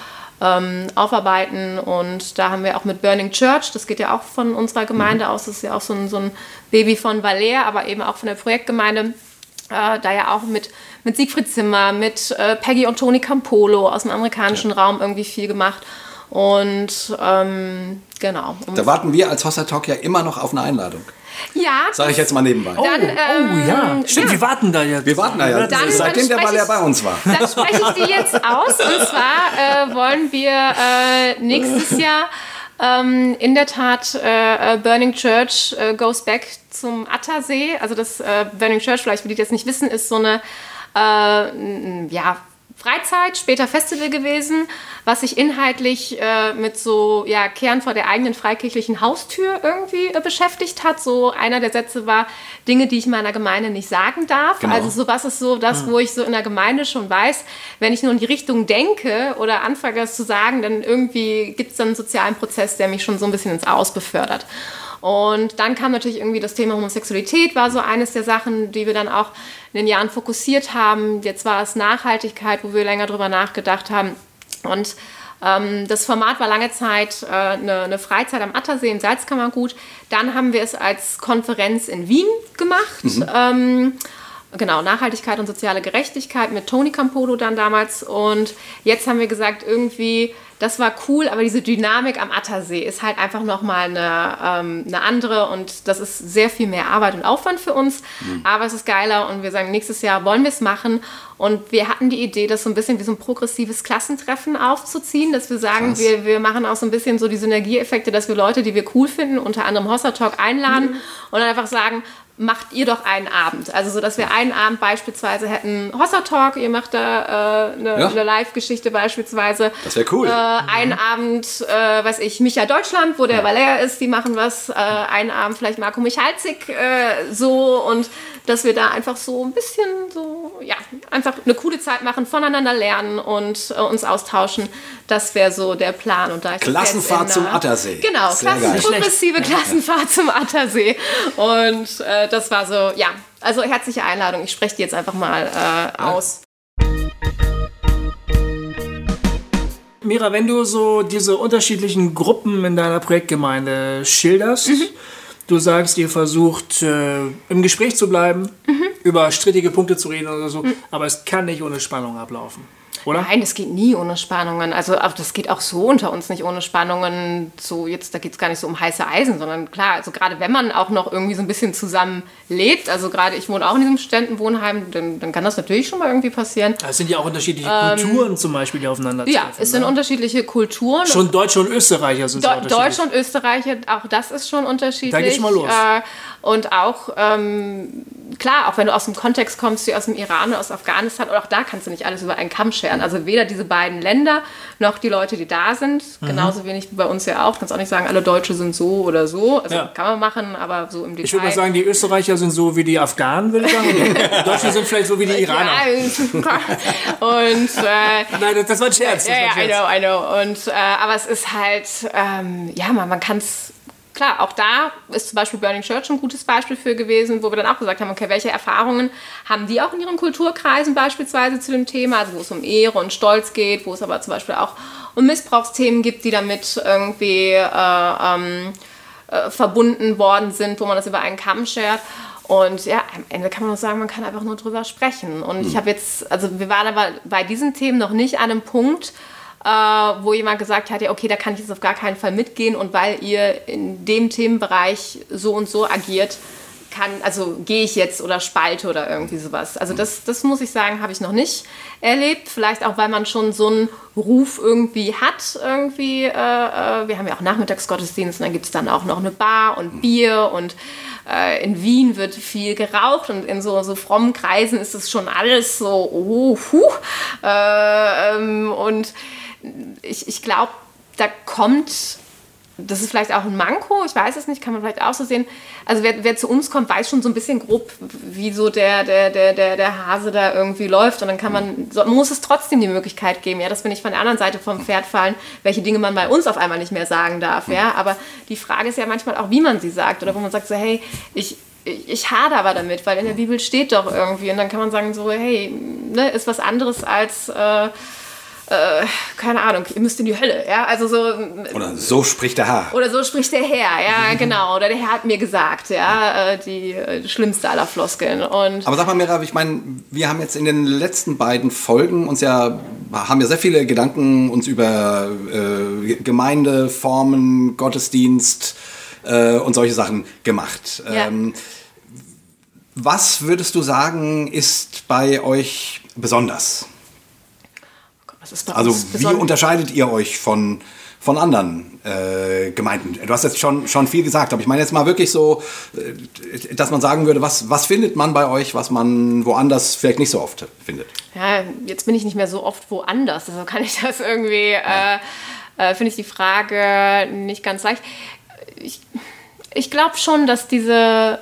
ähm, aufarbeiten und da haben wir auch mit Burning Church, das geht ja auch von unserer Gemeinde mhm. aus, das ist ja auch so ein, so ein Baby von Valer, aber eben auch von der Projektgemeinde, äh, da ja auch mit mit Siegfried Zimmer, mit äh, Peggy und Toni Campolo aus dem amerikanischen ja. Raum irgendwie viel gemacht. Und ähm, genau. Da warten wir als Hossa Talk ja immer noch auf eine Einladung. Ja. Sage ich jetzt mal nebenbei. Oh, dann, ähm, oh ja. Stimmt, ja. wir warten da jetzt. Wir warten da ja. Dann, seitdem der Ball ja bei uns war. Dann spreche ich die jetzt aus. Und zwar äh, wollen wir äh, nächstes Jahr ähm, in der Tat äh, äh Burning Church äh, goes back zum Attersee. Also das äh, Burning Church, vielleicht die, die das nicht wissen, ist so eine äh, ja, Freizeit, später Festival gewesen, was sich inhaltlich äh, mit so ja, Kern vor der eigenen freikirchlichen Haustür irgendwie äh, beschäftigt hat. So einer der Sätze war, Dinge, die ich meiner Gemeinde nicht sagen darf. Genau. Also so was ist so das, wo ich so in der Gemeinde schon weiß, wenn ich nur in die Richtung denke oder anfange es zu sagen, dann irgendwie gibt es dann einen sozialen Prozess, der mich schon so ein bisschen ins Aus befördert. Und dann kam natürlich irgendwie das Thema Homosexualität, war so eines der Sachen, die wir dann auch in den Jahren fokussiert haben. Jetzt war es Nachhaltigkeit, wo wir länger drüber nachgedacht haben. Und ähm, das Format war lange Zeit äh, eine, eine, Freizeit am Attersee im Salzkammergut. Dann haben wir es als Konferenz in Wien gemacht. Mhm. Ähm, genau, Nachhaltigkeit und soziale Gerechtigkeit mit Toni Campolo dann damals. Und jetzt haben wir gesagt, irgendwie das war cool, aber diese Dynamik am Attersee ist halt einfach nochmal eine, ähm, eine andere und das ist sehr viel mehr Arbeit und Aufwand für uns, mhm. aber es ist geiler und wir sagen, nächstes Jahr wollen wir es machen und wir hatten die Idee, das so ein bisschen wie so ein progressives Klassentreffen aufzuziehen, dass wir sagen, wir, wir machen auch so ein bisschen so die Synergieeffekte, dass wir Leute, die wir cool finden, unter anderem Hossa Talk einladen mhm. und dann einfach sagen, macht ihr doch einen Abend. Also so, dass wir einen Abend beispielsweise hätten Hossa Talk, ihr macht da äh, eine, ja. eine Live-Geschichte beispielsweise. Das wäre cool. Äh, einen mhm. Abend, äh, weiß ich, Micha Deutschland, wo der ja. Valère ist, die machen was. Äh, einen Abend vielleicht Marco Michalzik äh, so und dass wir da einfach so ein bisschen so, ja, einfach eine coole Zeit machen, voneinander lernen und äh, uns austauschen. Das wäre so der Plan. Und da Klassenfahrt zum Attersee. Genau, Klassen, progressive Klassenfahrt zum Attersee. Und äh, das war so, ja, also herzliche Einladung. Ich spreche die jetzt einfach mal äh, aus. Mira, wenn du so diese unterschiedlichen Gruppen in deiner Projektgemeinde schilderst, mhm. du sagst, ihr versucht äh, im Gespräch zu bleiben, mhm. Über strittige Punkte zu reden oder so, mhm. aber es kann nicht ohne Spannung ablaufen oder? Nein, es geht nie ohne Spannungen. Also das geht auch so unter uns nicht ohne Spannungen. So jetzt, da geht es gar nicht so um heiße Eisen, sondern klar, also gerade wenn man auch noch irgendwie so ein bisschen zusammen lebt, also gerade ich wohne auch in diesem Ständenwohnheim, dann, dann kann das natürlich schon mal irgendwie passieren. Es sind ja auch unterschiedliche ähm, Kulturen zum Beispiel, die aufeinander Ja, es sind ne? unterschiedliche Kulturen. Schon Deutsche und Österreicher sind Do Deutsche und Österreicher, auch das ist schon unterschiedlich. Da geht's mal los. Äh, und auch, ähm, klar, auch wenn du aus dem Kontext kommst, wie aus dem Iran oder aus Afghanistan, auch da kannst du nicht alles über einen Kamm scheren. Also weder diese beiden Länder noch die Leute, die da sind. Mhm. Genauso wenig wie bei uns ja auch. Du kannst auch nicht sagen, alle Deutsche sind so oder so. Also ja. kann man machen, aber so im Detail. Ich würde mal sagen, die Österreicher sind so wie die Afghanen, würde ich sagen. die Deutschen sind vielleicht so wie die Iraner. Ja, und, äh, Nein, das, war ein Scherz. Ja, ja, I know, I know. Und, äh, aber es ist halt, ähm, ja, man, man kann es klar, auch da ist zum Beispiel Burning Church ein gutes Beispiel für gewesen, wo wir dann auch gesagt haben, okay, welche Erfahrungen haben die auch in ihren Kulturkreisen beispielsweise zu dem Thema, also wo es um Ehre und Stolz geht, wo es aber zum Beispiel auch um Missbrauchsthemen gibt, die damit irgendwie äh, ähm, äh, verbunden worden sind, wo man das über einen Kamm schert. Und ja, am Ende kann man auch sagen, man kann einfach nur drüber sprechen. Und mhm. ich habe jetzt, also wir waren aber bei diesen Themen noch nicht an einem Punkt, äh, wo jemand gesagt hat, ja, okay, da kann ich jetzt auf gar keinen Fall mitgehen und weil ihr in dem Themenbereich so und so agiert, kann, also gehe ich jetzt oder spalte oder irgendwie sowas. Also das, das muss ich sagen, habe ich noch nicht erlebt. Vielleicht auch, weil man schon so einen Ruf irgendwie hat. Irgendwie, äh, äh wir haben ja auch Nachmittagsgottesdienst und dann gibt es dann auch noch eine Bar und Bier und äh, in Wien wird viel geraucht und in so, so frommen Kreisen ist es schon alles so, oh, huh. Äh, ähm, und ich, ich glaube, da kommt, das ist vielleicht auch ein Manko, ich weiß es nicht, kann man vielleicht auch so sehen. Also wer, wer zu uns kommt, weiß schon so ein bisschen grob, wie so der, der, der, der, der Hase da irgendwie läuft. Und dann kann man, so, muss es trotzdem die Möglichkeit geben, ja, dass wir nicht von der anderen Seite vom Pferd fallen, welche Dinge man bei uns auf einmal nicht mehr sagen darf. Ja? Aber die Frage ist ja manchmal auch, wie man sie sagt. Oder wo man sagt so, hey, ich, ich hade aber damit, weil in der Bibel steht doch irgendwie. Und dann kann man sagen so, hey, ne, ist was anderes als... Äh, äh, keine Ahnung, ihr müsst in die Hölle, ja, also so. Oder so spricht der Herr. Oder so spricht der Herr, ja, genau. Oder der Herr hat mir gesagt, ja, äh, die, äh, die schlimmste aller Floskeln. Und Aber sag mal, Mira, ich meine, wir haben jetzt in den letzten beiden Folgen uns ja, haben ja sehr viele Gedanken uns über äh, Gemeinde, Formen, Gottesdienst äh, und solche Sachen gemacht. Ja. Ähm, was würdest du sagen, ist bei euch besonders? Also wie unterscheidet ihr euch von, von anderen äh, Gemeinden? Du hast jetzt schon, schon viel gesagt, aber ich meine jetzt mal wirklich so, äh, dass man sagen würde, was, was findet man bei euch, was man woanders vielleicht nicht so oft findet? Ja, jetzt bin ich nicht mehr so oft woanders, also kann ich das irgendwie, äh, äh, finde ich die Frage nicht ganz leicht. Ich, ich glaube schon, dass diese,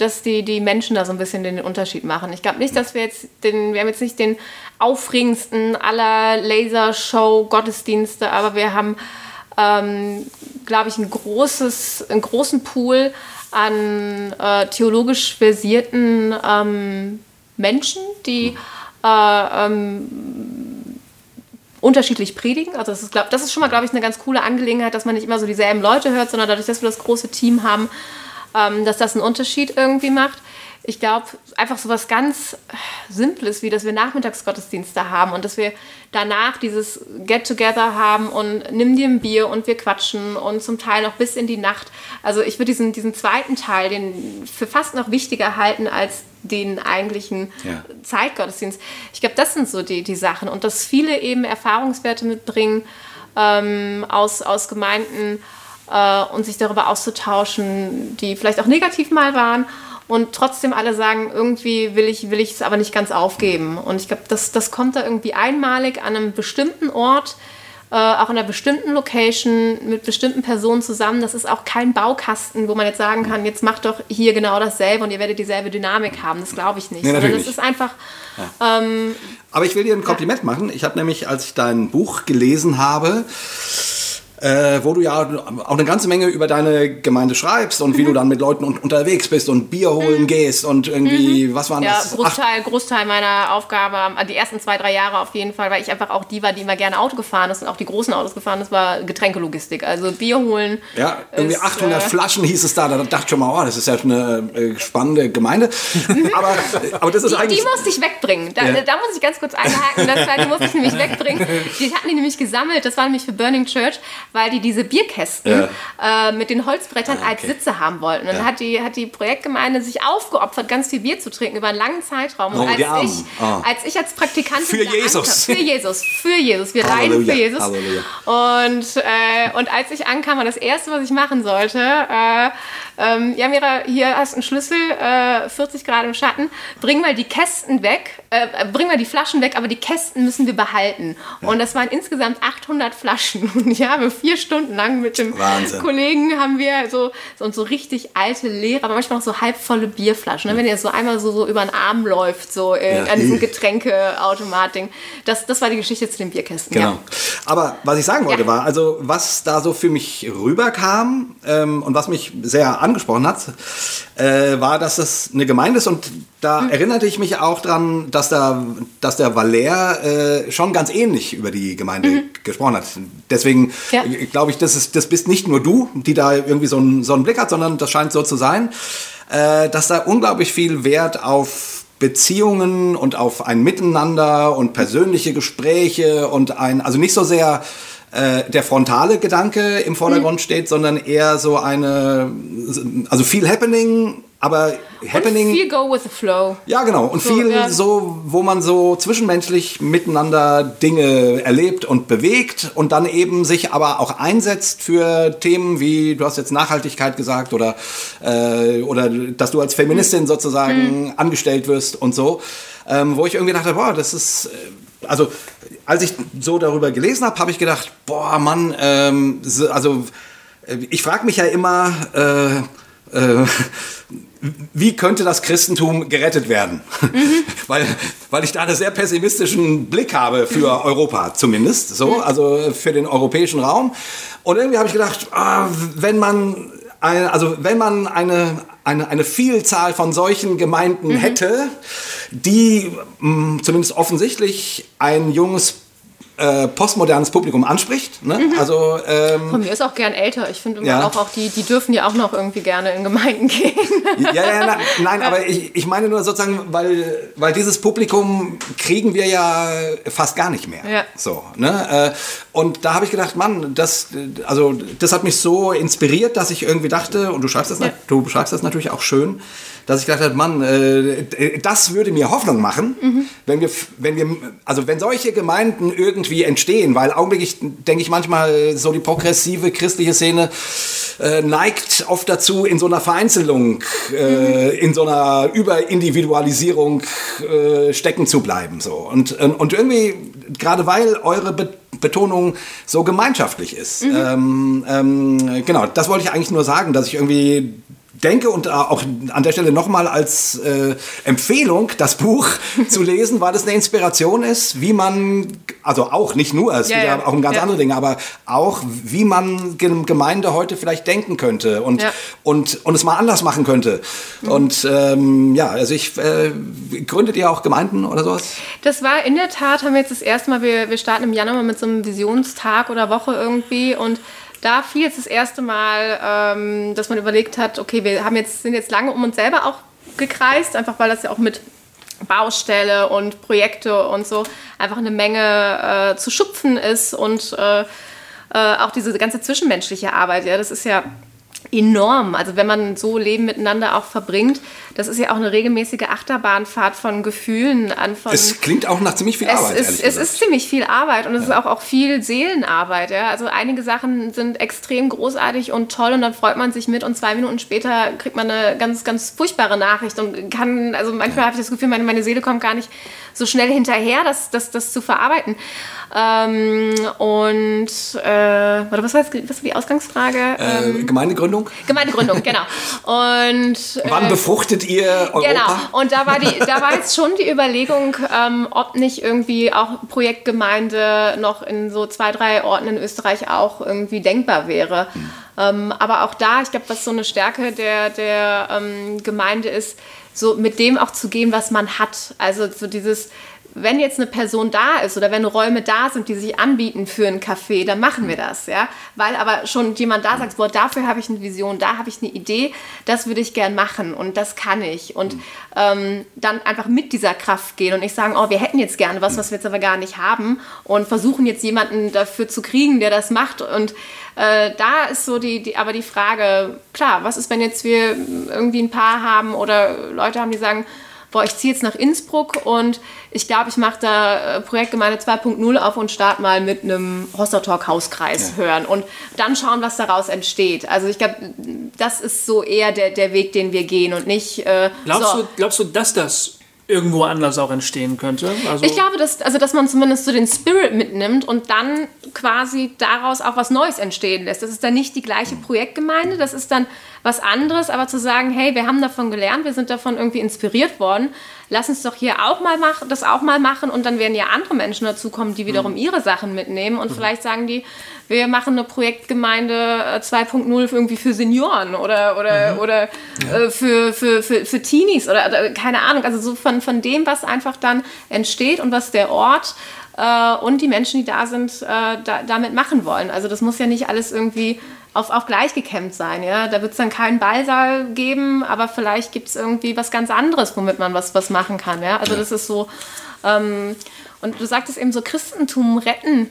dass die, die Menschen da so ein bisschen den Unterschied machen. Ich glaube nicht, dass wir jetzt den, wir haben jetzt nicht den aufregendsten aller Lasershow-Gottesdienste, aber wir haben, ähm, glaube ich, ein großes, einen großen Pool an äh, theologisch versierten ähm, Menschen, die äh, ähm, unterschiedlich predigen. Also das ist, glaub, das ist schon mal, glaube ich, eine ganz coole Angelegenheit, dass man nicht immer so dieselben Leute hört, sondern dadurch, dass wir das große Team haben, ähm, dass das einen Unterschied irgendwie macht. Ich glaube, einfach so was ganz Simples, wie dass wir Nachmittagsgottesdienste haben und dass wir danach dieses Get-Together haben und nimm dir ein Bier und wir quatschen und zum Teil noch bis in die Nacht. Also ich würde diesen, diesen zweiten Teil den für fast noch wichtiger halten als den eigentlichen Ja. Zeitgottesdienst. Ich glaube, das sind so die, die Sachen und dass viele eben Erfahrungswerte mitbringen ähm, aus, aus Gemeinden äh, und sich darüber auszutauschen, die vielleicht auch negativ mal waren und trotzdem alle sagen, irgendwie will ich will ich es aber nicht ganz aufgeben. Und ich glaube, das, das kommt da irgendwie einmalig an einem bestimmten Ort, äh, auch in einer bestimmten Location mit bestimmten Personen zusammen. Das ist auch kein Baukasten, wo man jetzt sagen kann, jetzt macht doch hier genau dasselbe und ihr werdet dieselbe Dynamik haben. Das glaube ich nicht. Nee, natürlich es ist einfach ähm, Aber ich will dir ein Kompliment machen. Ich habe nämlich, als ich dein Buch gelesen habe, äh, wo du ja auch eine ganze Menge über deine Gemeinde schreibst und wie Mhm. du dann mit Leuten un unterwegs bist und Bier holen gehst und irgendwie, was waren Mhm. Ja, das? Ach, Großteil, Großteil meiner Aufgabe, die ersten zwei, drei Jahre auf jeden Fall, weil ich einfach auch die war, die immer gerne Auto gefahren ist und auch die großen Autos gefahren ist, war Getränkelogistik. Also Bier holen. ja, irgendwie ist, 800 äh, Flaschen hieß es da. Da dachte ich schon mal, oh, das ist ja eine äh, spannende Gemeinde. aber, aber das ist Die, eigentlich... die musste ich wegbringen. Da, Ja. da muss ich ganz kurz einhaken. Das war, die musste ich nämlich wegbringen. Die hatten die nämlich gesammelt. Das war nämlich für Burning Church, weil die diese Bierkästen äh, mit den Holzbrettern Ah, als okay. Sitze haben wollten. Und dann Ja. hat die, hat die Projektgemeinde sich aufgeopfert, ganz viel Bier zu trinken über einen langen Zeitraum. Und Oh, als, ich, Ah. als ich als Praktikantin Für Jesus. Ankam, für Jesus. Für Jesus. Wir leiden für Jesus. Halleluja. Und, äh, und als ich ankam, war das Erste, was ich machen sollte, äh, ähm, ja, Mira, hier hast du einen Schlüssel, äh, 40 Grad im Schatten, bring mal die Kästen weg, äh, bring mal die Flaschen weg, aber die Kästen müssen wir behalten. Und das waren insgesamt 800 Flaschen. Und ich habe vier Stunden lang mit dem Wahnsinn. Kollegen haben wir so, so, so richtig alte, leere, aber manchmal noch so halbvolle Bierflaschen. Ne? Wenn ihr so einmal so, so über den Arm läuft, so äh, Ja. an diesem Getränkeautomat-Ding. Das, das war die Geschichte zu den Bierkästen. Genau. Ja. Aber was ich sagen wollte Ja. war, also was da so für mich rüberkam ähm, und was mich sehr angesprochen hat, äh, war, dass das eine Gemeinde ist und da Mhm. erinnerte ich mich auch dran, dass da, dass der Valer äh, schon ganz ähnlich über die Gemeinde gesprochen hat. Deswegen Mhm. Ja. äh, glaube ich, das, ist, das bist nicht nur du, die da irgendwie so einen, so einen Blick hat, sondern das scheint so zu sein, äh, dass da unglaublich viel Wert auf Beziehungen und auf ein Miteinander und persönliche Gespräche und ein, also nicht so sehr äh, der frontale Gedanke im Vordergrund steht, sondern eher so eine, also viel Happening, aber Happening. Viel go with the flow. Ja, genau. Und So, viel ja. so, wo man so zwischenmenschlich miteinander Dinge erlebt und bewegt und dann eben sich aber auch einsetzt für Themen wie, du hast jetzt Nachhaltigkeit gesagt oder, äh, oder dass du als Feministin sozusagen angestellt wirst und so. Ähm, wo ich irgendwie dachte, boah, das ist, äh, also als ich so darüber gelesen habe, habe ich gedacht, boah, Mann, ähm, so, also äh, ich frage mich ja immer, äh, äh, wie könnte das Christentum gerettet werden? weil, weil ich da einen sehr pessimistischen Blick habe für Europa zumindest, so, also für den europäischen Raum. Und irgendwie habe ich gedacht, ah, wenn man also wenn man eine, eine, eine Vielzahl von solchen Gemeinden hätte, die mh, zumindest offensichtlich ein junges äh, postmodernes Publikum anspricht. Ne? Also ähm, Von mir ist auch gern älter. Ich finde immer Ja. auch, auch die, die dürfen ja auch noch irgendwie gerne in Gemeinden gehen. Ja, ja, na, nein, aber ich, ich meine nur sozusagen, weil, weil dieses Publikum kriegen wir ja fast gar nicht mehr. Ja. So, ne? Äh, Und da habe ich gedacht, Mann, das, also, das hat mich so inspiriert, dass ich irgendwie dachte, und du schreibst das, Ja. du beschreibst das natürlich auch schön, dass ich gedacht habe, Mann, äh, das würde mir Hoffnung machen, Mhm. wenn wir, wenn wir, also wenn solche Gemeinden irgendwie irgendwie entstehen, weil augenblicklich denke ich manchmal, so die progressive christliche Szene äh, neigt oft dazu, in so einer Vereinzelung, äh, in so einer Überindividualisierung äh, stecken zu bleiben. So. Und, und irgendwie, gerade weil eure Be Betonung so gemeinschaftlich ist. Mhm. Ähm, ähm, genau, das wollte ich eigentlich nur sagen, dass ich irgendwie denke und auch an der Stelle nochmal als äh, Empfehlung, das Buch zu lesen, weil es eine Inspiration ist, wie man, also auch nicht nur, es ja, ja auch um ganz ja. andere Dinge, aber auch wie man Gemeinde heute vielleicht denken könnte und, ja. und, und es mal anders machen könnte. Mhm. Und ähm, ja, also ich, äh, gründet ihr auch Gemeinden oder sowas? Das war in der Tat, haben wir jetzt das erste Mal, wir, wir starten im Januar mit so einem Visionstag oder Woche irgendwie und da fiel jetzt das erste Mal, ähm, dass man überlegt hat, okay, wir haben jetzt, sind jetzt lange um uns selber auch gekreist, einfach weil das ja auch mit Baustelle und Projekte und so einfach eine Menge äh, zu schupfen ist und äh, äh, auch diese ganze zwischenmenschliche Arbeit, ja, das ist ja enorm. Also wenn man so Leben miteinander auch verbringt, das ist ja auch eine regelmäßige Achterbahnfahrt von Gefühlen an. Von es klingt auch nach ziemlich viel es Arbeit. Ist, es ist ziemlich viel Arbeit und es ja. ist auch, auch viel Seelenarbeit. Ja? Also einige Sachen sind extrem großartig und toll und dann freut man sich mit und zwei Minuten später kriegt man eine ganz, ganz furchtbare Nachricht und kann, also manchmal ja. habe ich das Gefühl, meine, meine Seele kommt gar nicht so schnell hinterher, das, das, das zu verarbeiten. Ähm, und äh, warte, was war, jetzt, was war die Ausgangsfrage? Äh, ähm, Gemeindegründung? Gemeindegründung, genau. Und, äh, Wann befruchtet ihr Europa? Genau, und da war, die, da war jetzt schon die Überlegung, ähm, ob nicht irgendwie auch Projektgemeinde noch in so zwei, drei Orten in Österreich auch irgendwie denkbar wäre. Hm. Ähm, aber auch da, ich glaube, was so eine Stärke der, der ähm, Gemeinde ist, so mit dem auch zu gehen, was man hat. Also so dieses, wenn jetzt eine Person da ist oder wenn Räume da sind, die sich anbieten für einen Café, dann machen wir das, ja. Weil aber schon jemand da sagt, boah, dafür habe ich eine Vision, da habe ich eine Idee, das würde ich gern machen und das kann ich. Und ähm, dann einfach mit dieser Kraft gehen und nicht sagen, oh, wir hätten jetzt gerne was, was wir jetzt aber gar nicht haben und versuchen jetzt jemanden dafür zu kriegen, der das macht. Und äh, da ist so die, die, aber die Frage, klar, was ist, wenn jetzt wir irgendwie ein Paar haben oder Leute haben, die sagen, boah, ich ziehe jetzt nach Innsbruck und ich glaube, ich mache da äh, Projektgemeinde 2.0 auf und starte mal mit einem Hostertalk Hauskreis ja. hören und dann schauen, was daraus entsteht. Also ich glaube, das ist so eher der, der Weg, den wir gehen und nicht. Äh, glaubst, so. du, glaubst du, dass das irgendwo anders auch entstehen könnte. Also ich glaube, dass, also, dass man zumindest so den Spirit mitnimmt und dann quasi daraus auch was Neues entstehen lässt. Das ist dann nicht die gleiche Projektgemeinde, das ist dann was anderes, aber zu sagen, hey, wir haben davon gelernt, wir sind davon irgendwie inspiriert worden, lass uns doch hier auch mal machen, das auch mal machen und dann werden ja andere Menschen dazukommen, die wiederum mhm. ihre Sachen mitnehmen und mhm. vielleicht sagen die, wir machen eine Projektgemeinde 2.0 äh, irgendwie für Senioren oder, oder, mhm. oder ja. äh, für, für, für, für Teenies oder, oder, keine Ahnung, also so von, von dem, was einfach dann entsteht und was der Ort äh, und die Menschen, die da sind, äh, da, damit machen wollen. Also das muss ja nicht alles irgendwie auf, auf gleich gekämmt sein. Ja? Da wird es dann keinen Ballsaal geben, aber vielleicht gibt es irgendwie was ganz anderes, womit man was, was machen kann. Ja? Also das ist so. Ähm, und du sagtest eben so Christentum retten.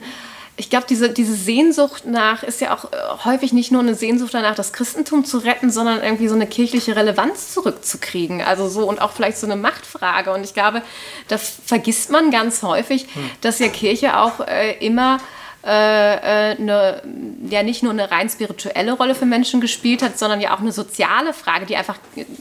Ich glaube, diese, diese Sehnsucht nach ist ja auch äh, häufig nicht nur eine Sehnsucht danach, das Christentum zu retten, sondern irgendwie so eine kirchliche Relevanz zurückzukriegen. Also so und auch vielleicht so eine Machtfrage. Und ich glaube, da vergisst man ganz häufig, hm. dass ja Kirche auch äh, immer eine, ja nicht nur eine rein spirituelle Rolle für Menschen gespielt hat, sondern ja auch eine soziale Frage, die einfach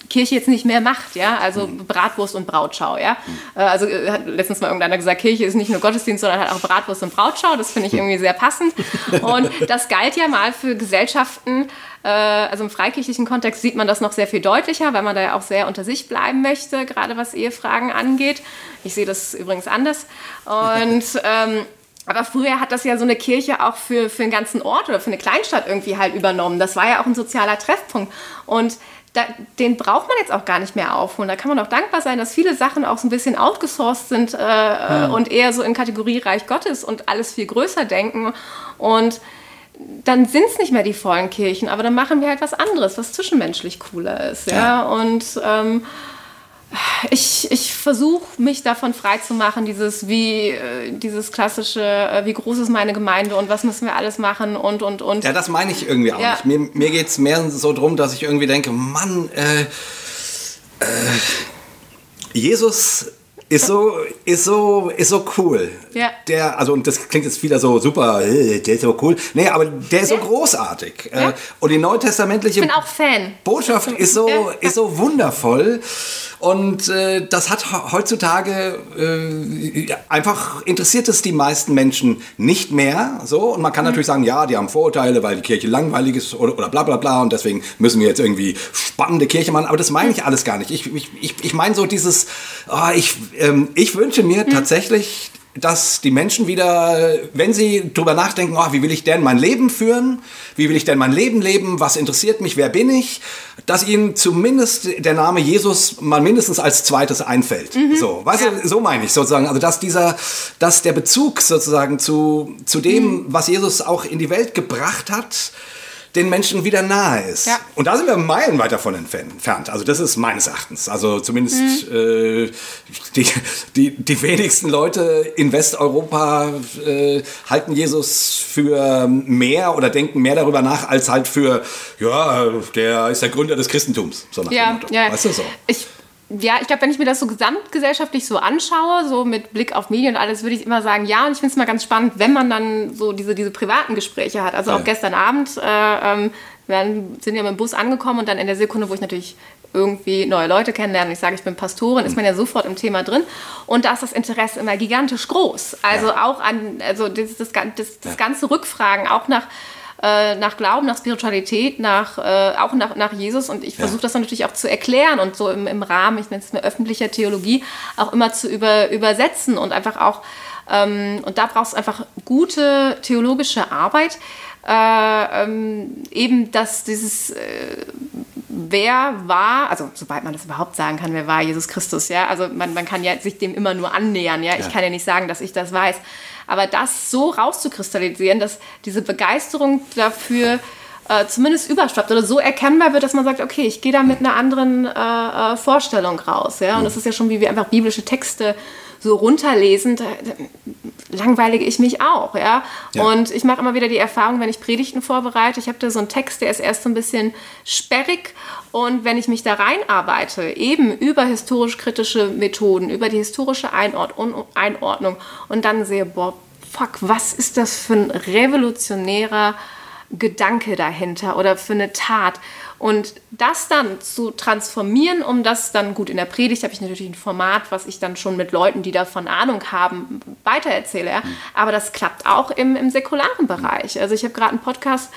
Kirche jetzt nicht mehr macht, ja, also mhm. Bratwurst und Brautschau, ja. Mhm. Also hat letztens mal irgendeiner gesagt, Kirche ist nicht nur Gottesdienst, sondern halt auch Bratwurst und Brautschau. Das finde ich irgendwie sehr passend. Und das galt ja mal für Gesellschaften, also im freikirchlichen Kontext sieht man das noch sehr viel deutlicher, weil man da ja auch sehr unter sich bleiben möchte, gerade was Ehefragen angeht. Ich sehe das übrigens anders. Und ähm, aber früher hat das ja so eine Kirche auch für, für einen ganzen Ort oder für eine Kleinstadt irgendwie halt übernommen. Das war ja auch ein sozialer Treffpunkt. Und da, den braucht man jetzt auch gar nicht mehr aufholen. Da kann man auch dankbar sein, dass viele Sachen auch so ein bisschen outgesourced sind äh, ja. und eher so in Kategorie Reich Gottes und alles viel größer denken. Und dann sind es nicht mehr die vollen Kirchen, aber dann machen wir halt was anderes, was zwischenmenschlich cooler ist. Ja, ja? und ähm, ich, ich versuche mich davon freizumachen, dieses wie äh, dieses klassische, äh, wie groß ist meine Gemeinde und was müssen wir alles machen und und und. Ja, das meine ich irgendwie auch ja. nicht. Mir, mir geht es mehr so darum, dass ich irgendwie denke, Mann, äh, äh, Jesus ist so, ist so, ist so cool. Ja. Der, also, und das klingt jetzt wieder so super, äh, der ist so cool. Nee, aber der ist so Ja. großartig. Ja. Äh, Und die neutestamentliche. Botschaft ist so, Ja. ist so wundervoll. Und äh, das hat he- heutzutage äh, ja, einfach interessiert es die meisten Menschen nicht mehr. So. Und man kann natürlich sagen, ja, die haben Vorurteile, weil die Kirche langweilig ist oder, oder bla bla bla. Und deswegen müssen wir jetzt irgendwie spannende Kirche machen. Aber das meine ich alles gar nicht. Ich, ich, ich, ich meine so dieses, oh, ich, ähm, ich wünsche mir tatsächlich dass die Menschen wieder, wenn sie drüber nachdenken, oh, wie will ich denn mein Leben führen? Wie will ich denn mein Leben leben? Was interessiert mich? Wer bin ich? Dass ihnen zumindest der Name Jesus mal mindestens als zweites einfällt. So, weißt du, so meine ich sozusagen. Also, dass dieser, dass der Bezug sozusagen zu, zu dem, was Jesus auch in die Welt gebracht hat, den Menschen wieder nahe ist. Ja. Und da sind wir meilenweit davon entfernt. Also das ist meines Erachtens. Also zumindest äh, die, die, die wenigsten Leute in Westeuropa äh, halten Jesus für mehr oder denken mehr darüber nach, als halt für, ja, der ist der Gründer des Christentums. So nach dem Ja, Motto. ja. Weißt du so? Ich, ja, ich glaube, wenn ich mir das so gesamtgesellschaftlich so anschaue, so mit Blick auf Medien und alles, würde ich immer sagen, ja, und ich finde es mal ganz spannend, wenn man dann so diese, diese privaten Gespräche hat. Also Ja. auch gestern Abend, äh, ähm, wir sind ja mit dem Bus angekommen und dann in der Sekunde, wo ich natürlich irgendwie neue Leute kennenlerne und ich sage, ich bin Pastorin, ist man ja sofort im Thema drin. Und da ist das Interesse immer gigantisch groß. Also auch an, also das, das, das, das ganze Rückfragen, auch nach äh, nach Glauben, nach Spiritualität, nach, äh, auch nach, nach Jesus. Und ich versuche das dann natürlich auch zu erklären und so im, im Rahmen, ich nenne es mir öffentlicher Theologie, auch immer zu über, übersetzen und einfach auch, ähm, und da brauchst du einfach gute theologische Arbeit, äh, ähm, eben, dass dieses, äh, wer war, also sobald man das überhaupt sagen kann, wer war Jesus Christus, ja, also man, man kann ja sich dem immer nur annähern, ja, ich Ja. kann ja nicht sagen, dass ich das weiß, aber das so rauszukristallisieren, dass diese Begeisterung dafür äh, zumindest überschwappt oder so erkennbar wird, dass man sagt, okay, ich gehe da mit einer anderen äh, äh, Vorstellung raus, ja, und das ist ja schon wie wir einfach biblische Texte so runterlesen, da, da langweilige ich mich auch, ja. Ja. Und ich mache immer wieder die Erfahrung, wenn ich Predigten vorbereite, ich habe da so einen Text, der ist erst so ein bisschen sperrig und wenn ich mich da reinarbeite, eben über historisch-kritische Methoden, über die historische Einordnung, Einordnung und dann sehe, boah, fuck, was ist das für ein revolutionärer Gedanke dahinter oder für eine Tat. Und das dann zu transformieren, um das dann gut in der Predigt habe ich natürlich ein Format, was ich dann schon mit Leuten, die davon Ahnung haben, weitererzähle. Ja? Aber das klappt auch im, im säkularen Bereich. Also ich habe gerade einen Podcast,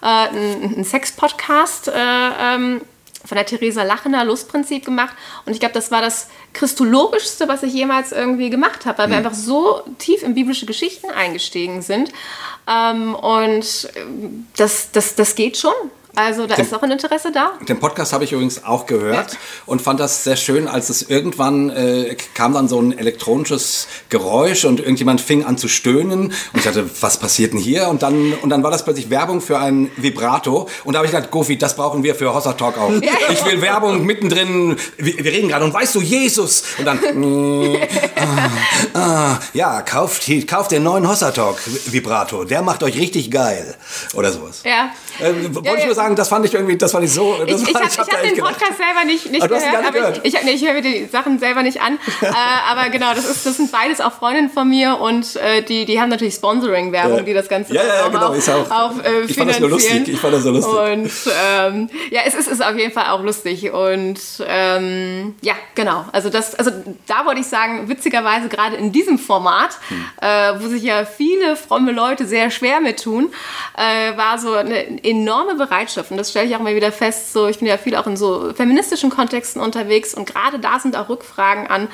äh, einen, Sex-Podcast, äh, ähm, von der Theresa Lachener Lustprinzip gemacht. Und ich glaube, das war das Christologischste, was ich jemals irgendwie gemacht habe, weil wir einfach so tief in biblische Geschichten eingestiegen sind. Ähm, und ähm, das, das, das geht schon. Also da ist auch ein Interesse da. Den Podcast habe ich übrigens auch gehört und fand das sehr schön, als es irgendwann äh, kam dann so ein elektronisches Geräusch und irgendjemand fing an zu stöhnen und ich dachte, was passiert denn hier? Und dann, und dann war das plötzlich Werbung für ein Vibrato und da habe ich gedacht, Gofi, das brauchen wir für Hossa Talk auch. Ich will Werbung mittendrin, wir, wir reden gerade und weißt du, Jesus! Und dann, mm, ah, ah, ja, kauft, kauft den neuen Hossa Talk Vibrato, der macht euch richtig geil. Oder sowas. Ja. Äh, wollte Ja, ich ja. nur sagen, das fand ich irgendwie, das fand ich so. Ich, Das ich habe ich hab hab den gedacht. Podcast selber nicht, nicht gehört, nicht aber gehört? ich, ich, nee, ich höre mir die Sachen selber nicht an. äh, aber genau, das, ist, das sind beides auch Freundinnen von mir und äh, die, die haben natürlich Sponsoring-Werbung, die das Ganze Ja, ja, ja, auch, genau, ist auch- auch äh, ich fand das nur lustig, ich fand das so lustig. Und ähm, ja, es ist, ist auf jeden Fall auch lustig. Und ähm, ja, genau. Also das, also da wollte ich sagen, witzigerweise gerade in diesem Format, Hm. äh, wo sich ja viele fromme Leute sehr schwer mit tun, äh, war so eine enorme Bereitschaft. Und das stelle ich auch mal wieder fest. So, ich bin ja viel auch in so feministischen Kontexten unterwegs und gerade da sind auch Rückfragen an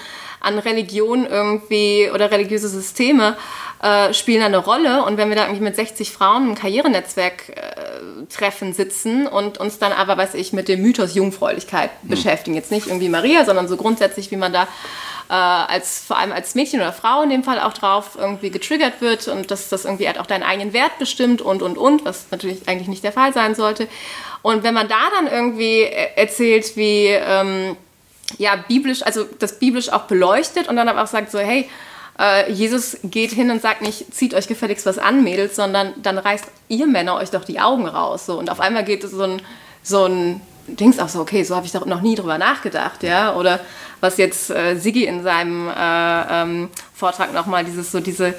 an Religion irgendwie oder religiöse Systeme äh, spielen eine Rolle. Und wenn wir da irgendwie mit 60 Frauen im Karrierenetzwerk äh, treffen, sitzen und uns dann aber, weiß ich, mit dem Mythos Jungfräulichkeit beschäftigen. Jetzt nicht irgendwie Maria, sondern so grundsätzlich, wie man da äh, als vor allem als Mädchen oder Frau in dem Fall auch drauf irgendwie getriggert wird und dass das irgendwie halt auch deinen eigenen Wert bestimmt und und und, was natürlich eigentlich nicht der Fall sein sollte. Und wenn man da dann irgendwie äh, erzählt, wie ähm, ja, biblisch, also das biblisch auch beleuchtet und dann aber auch sagt so, hey, äh, Jesus geht hin und sagt nicht, zieht euch gefälligst was an, Mädels, sondern dann reißt ihr Männer euch doch die Augen raus. So. Und auf einmal geht es so ein, so ein denkst auch so, okay, so habe ich doch noch nie drüber nachgedacht, ja. Oder was jetzt äh, Sigi in seinem äh, ähm, Vortrag nochmal, dieses so diese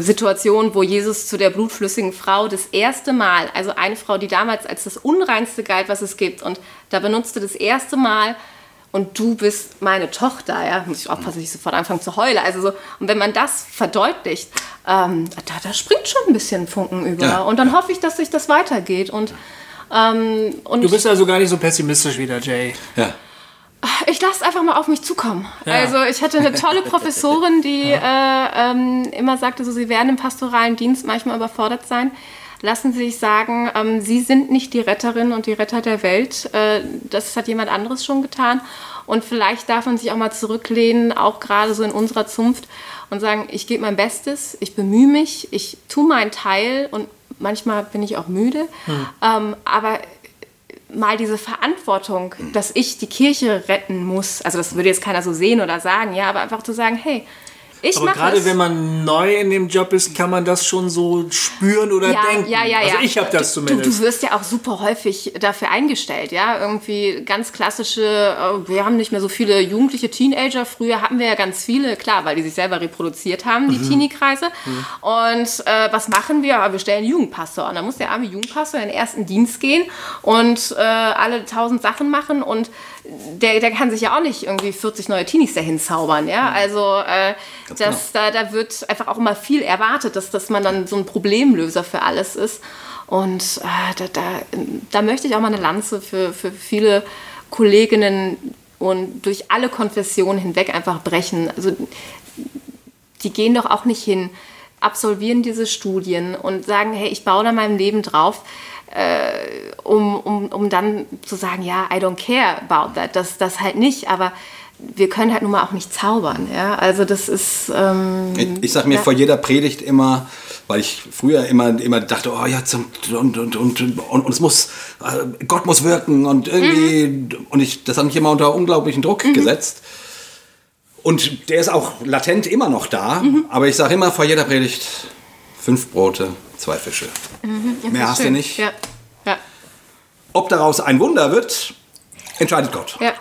Situation, wo Jesus zu der blutflüssigen Frau das erste Mal, also eine Frau, die damals als das Unreinste galt, was es gibt, und da benutzte das erste Mal und du bist meine Tochter, ja, muss ich aufpassen, dass ich sofort anfange zu heulen. Also so, und wenn man das verdeutlicht, ähm, da, da springt schon ein bisschen Funken über. Ja. Und dann hoffe ich, dass sich das weitergeht. Und, ähm, und du bist also gar nicht so pessimistisch wie der Jay. Ja. Ich lasse einfach mal auf mich zukommen. Ja. Also ich hatte eine tolle Professorin, die ja. äh, ähm, immer sagte, so, sie werden im pastoralen Dienst manchmal überfordert sein. Lassen Sie sich sagen, ähm, Sie sind nicht die Retterin und die Retter der Welt. Äh, das hat jemand anderes schon getan. Und vielleicht darf man sich auch mal zurücklehnen, auch gerade so in unserer Zunft, und sagen, ich gebe mein Bestes, ich bemühe mich, ich tue meinen Teil und manchmal bin ich auch müde. Hm. Ähm, aber mal diese Verantwortung, dass ich die Kirche retten muss, also das würde jetzt keiner so sehen oder sagen, ja, aber einfach zu sagen, hey, ich aber gerade wenn man neu in dem Job ist, kann man das schon so spüren oder ja, denken. Ja, ja, also ja. ich habe das zumindest. Du, du, wirst ja auch super häufig dafür eingestellt, ja. Irgendwie ganz klassische, äh, wir haben nicht mehr so viele jugendliche Teenager. Früher hatten wir ja ganz viele, klar, weil die sich selber reproduziert haben, die mhm. Teenie-Kreise. Mhm. Und äh, was machen wir? Wir stellen Jugendpastor. Und dann muss der arme Jugendpastor in den ersten Dienst gehen und äh, alle tausend Sachen machen und der, der kann sich ja auch nicht irgendwie 40 neue Teenies dahin zaubern, ja. Also äh, das, genau. da, da wird einfach auch immer viel erwartet, dass, dass man dann so ein Problemlöser für alles ist. Und äh, da, da, da möchte ich auch mal eine Lanze für, für viele Kolleginnen und durch alle Konfessionen hinweg einfach brechen. Also die gehen doch auch nicht hin, absolvieren diese Studien und sagen, hey, ich baue da mein Leben drauf äh, um, um, um dann zu sagen, ja, I don't care about that, das, das halt nicht, aber wir können halt nun mal auch nicht zaubern. Ja? Also das ist... Ähm, ich, ich sage mir ja. vor jeder Predigt immer, weil ich früher immer, immer dachte, oh ja, zum, und, und, und, und, und es muss, äh, Gott muss wirken und irgendwie, mhm. und ich, das hat mich immer unter unglaublichen Druck mhm. gesetzt. Und der ist auch latent immer noch da, mhm. aber ich sage immer vor jeder Predigt, fünf Brote, zwei Fische. Mhm, Mehr hast schön. du nicht. Ja. Ja. Ob daraus ein Wunder wird, entscheidet Gott. Ja.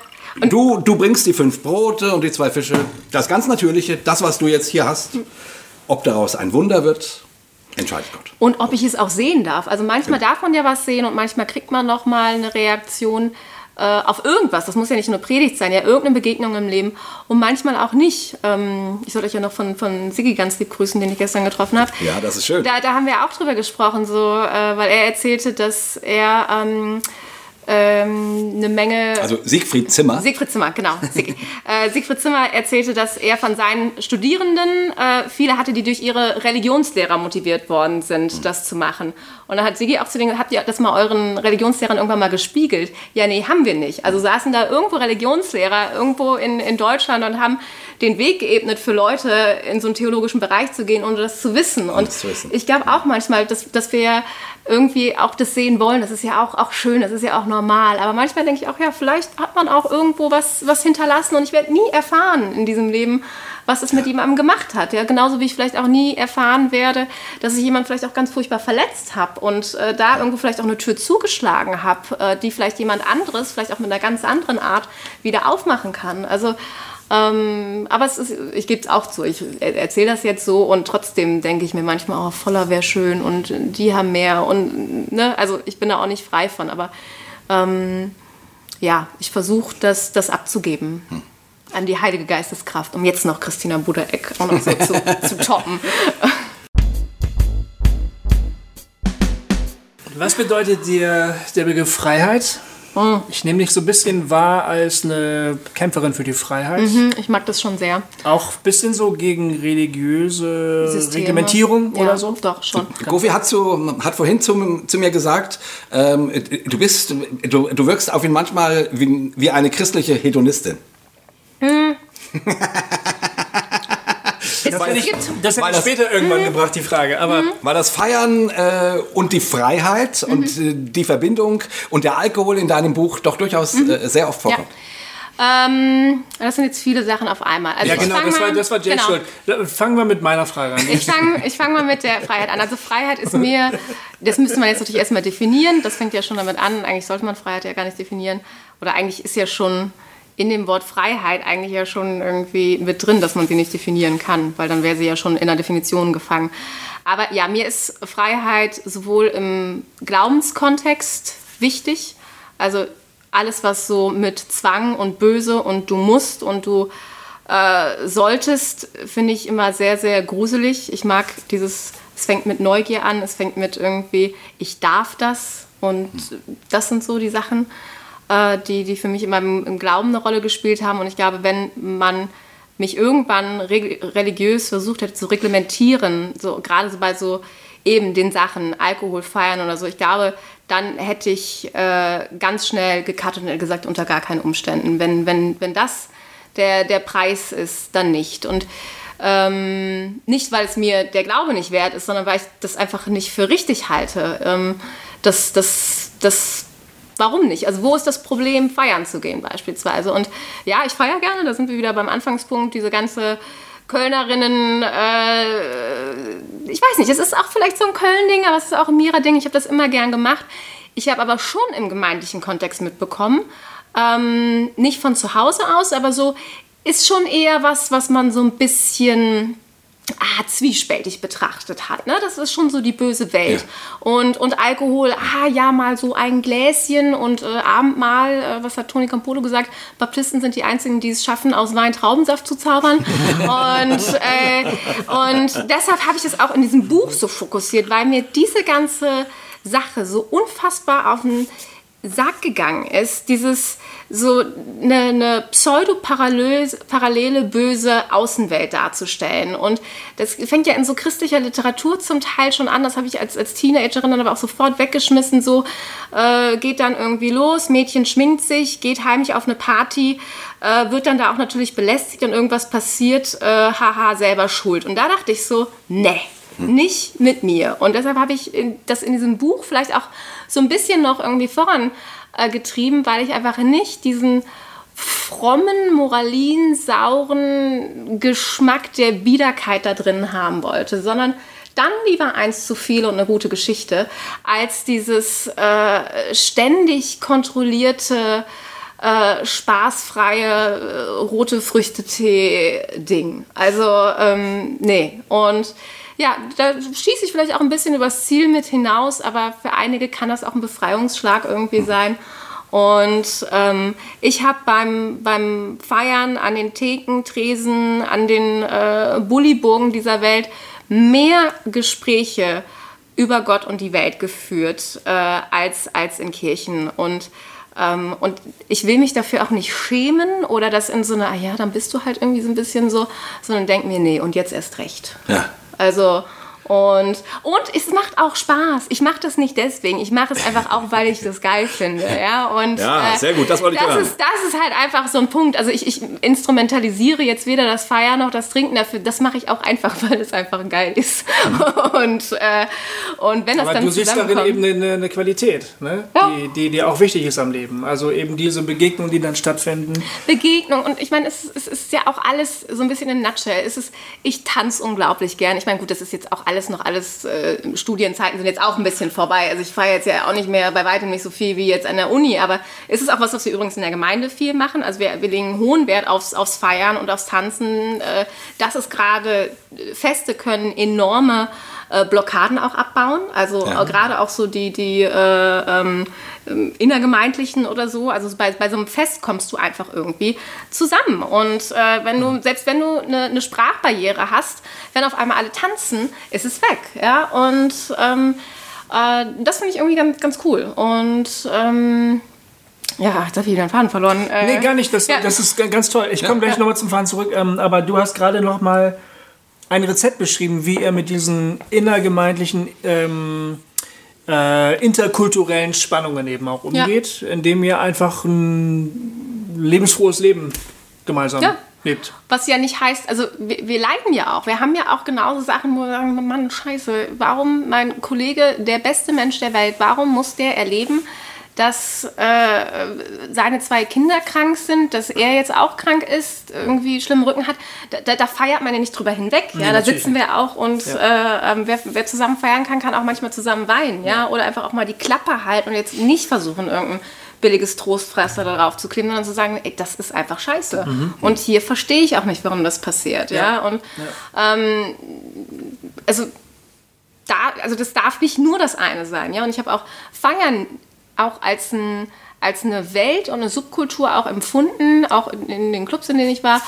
Und du, du bringst die fünf Brote und die zwei Fische, das ganz Natürliche, das, was du jetzt hier hast. Ob daraus ein Wunder wird, entscheidet Gott. Und ob ich es auch sehen darf. Also manchmal darf man ja was sehen und manchmal kriegt man noch mal eine Reaktion äh, auf irgendwas. Das muss ja nicht nur Predigt sein, ja, irgendeine Begegnung im Leben und manchmal auch nicht. Ähm, ich sollte euch ja noch von, von Sigi ganz lieb grüßen, den ich gestern getroffen habe. Ja, das ist schön. Da, da haben wir auch drüber gesprochen, so, äh, weil er erzählte, dass er ähm, ähm, eine Menge. Also Siegfried Zimmer. Siegfried Zimmer, genau. Sieg, äh, Siegfried Zimmer erzählte, dass er von seinen Studierenden äh, viele hatte, die durch ihre Religionslehrer motiviert worden sind, mhm. das zu machen. Und dann hat Sigi auch zu denen, habt ihr das mal euren Religionslehrern irgendwann mal gespiegelt? Ja, nee, haben wir nicht. Also saßen da irgendwo Religionslehrer irgendwo in, in Deutschland und haben den Weg geebnet für Leute, in so einen theologischen Bereich zu gehen, ohne das zu wissen. Und zu wissen. ich glaube auch manchmal, dass, dass wir irgendwie auch das sehen wollen. Das ist ja auch, auch schön, das ist ja auch normal. Aber manchmal denke ich auch, ja, vielleicht hat man auch irgendwo was, was hinterlassen und ich werde nie erfahren in diesem Leben, was es mit jemandem gemacht hat. Ja, genauso wie ich vielleicht auch nie erfahren werde, dass ich jemanden vielleicht auch ganz furchtbar verletzt habe und äh, da irgendwo vielleicht auch eine Tür zugeschlagen habe, äh, die vielleicht jemand anderes, vielleicht auch mit einer ganz anderen Art wieder aufmachen kann. Also ähm, aber es ist, ich gebe es auch zu, ich erzähle das jetzt so und trotzdem denke ich mir manchmal, oh, voller wäre schön und die haben mehr und, ne, also ich bin da auch nicht frei von, aber ähm, ja, ich versuche das, das abzugeben. Hm. An die Heilige Geisteskraft, um jetzt noch Christina Budereck auch noch so zu, zu toppen. Was bedeutet dir der Begriff Freiheit? Ich nehme dich so ein bisschen wahr als eine Kämpferin für die Freiheit. Mhm, ich mag das schon sehr. Auch ein bisschen so gegen religiöse Systeme. Reglementierung ja, oder so? Doch, schon. Gofi hat, zu, hat vorhin zu, zu mir gesagt, ähm, du, bist, du, du wirkst auf ihn manchmal wie, wie eine christliche Hedonistin. Hm. Das ich, das hätte ich später irgendwann mhm. gebracht, die Frage. Aber mhm. War das Feiern äh, und die Freiheit mhm. und äh, die Verbindung und der Alkohol in deinem Buch doch durchaus mhm. äh, sehr oft vorkommt? Ja. Ähm, das sind jetzt viele Sachen auf einmal. Also ja, genau, das, mal, war, das war Jay genau. Schuld. Fangen wir mit meiner Frage an. Ich fange ich fang mal mit der Freiheit an. Also Freiheit ist mir, das müsste man jetzt natürlich erstmal definieren. Das fängt ja schon damit an. Eigentlich sollte man Freiheit ja gar nicht definieren. Oder eigentlich ist ja schon in dem Wort Freiheit eigentlich ja schon irgendwie mit drin, dass man sie nicht definieren kann, weil dann wäre sie ja schon in der Definition gefangen. Aber ja, mir ist Freiheit sowohl im Glaubenskontext wichtig, also alles, was so mit Zwang und Böse und du musst und du äh, solltest, finde ich immer sehr, sehr gruselig. Ich mag dieses, es fängt mit Neugier an, es fängt mit irgendwie, ich darf das und das sind so die Sachen, die, die für mich immer im, im, Glauben eine Rolle gespielt haben. Und ich glaube, wenn man mich irgendwann religiös versucht hätte zu reglementieren, so gerade so bei so eben den Sachen, Alkohol feiern oder so, ich glaube, dann hätte ich äh, ganz schnell gecuttet und gesagt, unter gar keinen Umständen. Wenn, wenn, wenn das der, der Preis ist, dann nicht. Und ähm, nicht, weil es mir der Glaube nicht wert ist, sondern weil ich das einfach nicht für richtig halte. Ähm, das, das, das, warum nicht? Also wo ist das Problem, feiern zu gehen beispielsweise? Und ja, ich feiere gerne, da sind wir wieder beim Anfangspunkt, diese ganze Kölnerinnen, äh, ich weiß nicht, es ist auch vielleicht so ein Köln-Ding, aber es ist auch ein Mira-Ding. Ich habe das immer gern gemacht. Ich habe aber schon im gemeindlichen Kontext mitbekommen, ähm, nicht von zu Hause aus, aber so ist schon eher was, was man so ein bisschen ah, zwiespältig betrachtet hat. Ne? Das ist schon so die böse Welt. Ja. Und, und Alkohol, ah ja, mal so ein Gläschen und äh, Abendmahl, äh, was hat Toni Campolo gesagt? Baptisten sind die einzigen, die es schaffen, aus Wein Traubensaft zu zaubern. und, äh, und deshalb habe ich das auch in diesem Buch so fokussiert, weil mir diese ganze Sache so unfassbar auf den Sack gegangen ist, dieses so eine, eine pseudo-parallele böse Außenwelt darzustellen. Und das fängt ja in so christlicher Literatur zum Teil schon an. Das habe ich als, als Teenagerin dann aber auch sofort weggeschmissen. So äh, geht dann irgendwie los, Mädchen schminkt sich, geht heimlich auf eine Party, äh, wird dann da auch natürlich belästigt und irgendwas passiert, äh, haha, selber schuld. Und da dachte ich so, nee, nicht mit mir. Und deshalb habe ich das in diesem Buch vielleicht auch so ein bisschen noch irgendwie vorangetrieben, weil ich einfach nicht diesen frommen, moralinsauren Geschmack der Biederkeit da drin haben wollte, sondern dann lieber eins zu viel und eine gute Geschichte, als dieses äh, ständig kontrollierte, äh, spaßfreie äh, rote Früchtetee-Ding. Also, ähm, nee. Und ja, da schieße ich vielleicht auch ein bisschen übers Ziel mit hinaus, aber für einige kann das auch ein Befreiungsschlag irgendwie sein. Und ähm, ich habe beim, beim Feiern an den Theken, Tresen, an den äh, Bulliburgen dieser Welt mehr Gespräche über Gott und die Welt geführt äh, als, als in Kirchen. Und, ähm, und ich will mich dafür auch nicht schämen oder das in so einer, ah ja, dann bist du halt irgendwie so ein bisschen so, sondern denk mir, nee, und jetzt erst recht. Ja. Also und, und es macht auch Spaß. Ich mache das nicht deswegen. Ich mache es einfach auch, weil ich das geil finde. Ja, und, ja sehr gut. Das wollte ich das hören. Ist, das ist halt einfach so ein Punkt. Also ich, ich instrumentalisiere jetzt weder das Feiern noch das Trinken dafür. Das mache ich auch einfach, weil es einfach geil ist. und, äh, und wenn das Aber dann du siehst darin eben eine, eine Qualität, ne? Ja. die, die dir auch wichtig ist am Leben. Also eben diese Begegnungen, die dann stattfinden. Begegnung. Und ich meine, es, es ist ja auch alles so ein bisschen in Nutshell. Es ist, ich tanze unglaublich gern. Ich meine, gut, das ist jetzt auch alles alles noch alles, äh, Studienzeiten sind jetzt auch ein bisschen vorbei. Also ich fahre jetzt ja auch nicht mehr bei weitem nicht so viel wie jetzt an der Uni, aber es ist auch was, was wir übrigens in der Gemeinde viel machen. Also wir, wir legen hohen Wert aufs, aufs Feiern und aufs Tanzen. Äh, das ist gerade, Feste können enorme äh, Blockaden auch abbauen. Also ja. gerade auch so die, die äh, ähm, innergemeindlichen oder so. Also bei, bei so einem Fest kommst du einfach irgendwie zusammen. Und äh, wenn du, selbst wenn du eine, eine, Sprachbarriere hast, wenn auf einmal alle tanzen, ist es weg. Ja? Und ähm, äh, das finde ich irgendwie ganz, ganz cool. Und ähm, ja, jetzt habe ich wieder den Faden verloren. Äh, nee, gar nicht. Das, ja. das ist ganz toll. Ich komme ja, gleich ja. nochmal zum Faden zurück. Ähm, aber du hast gerade noch mal ein Rezept beschrieben, wie er mit diesen innergemeindlichen ähm, äh, interkulturellen Spannungen eben auch umgeht, ja. indem ihr einfach ein lebensfrohes Leben gemeinsam ja. lebt. Was ja nicht heißt, also wir, wir, leiden ja auch. Wir haben ja auch genauso Sachen, wo wir sagen, Mann, scheiße, warum mein Kollege, der beste Mensch der Welt, warum muss der erleben, dass äh, seine zwei Kinder krank sind, dass er jetzt auch krank ist, irgendwie schlimmen Rücken hat, da, da feiert man ja nicht drüber hinweg. Ja, da sitzen wir auch und ja. äh, ähm, wer, wer, zusammen feiern kann, kann auch manchmal zusammen weinen, ja? ja, oder einfach auch mal die Klappe halten und jetzt nicht versuchen, irgendein billiges Trostfresser darauf zu kleben, sondern zu sagen, ey, das ist einfach scheiße. Mhm. Und hier verstehe ich auch nicht, warum das passiert. Ja, ja? und ähm, also da, also das darf nicht nur das eine sein. Ja, und ich habe auch Feiern auch als ein als eine Welt und eine Subkultur auch empfunden, auch in, in den Clubs, in denen ich war,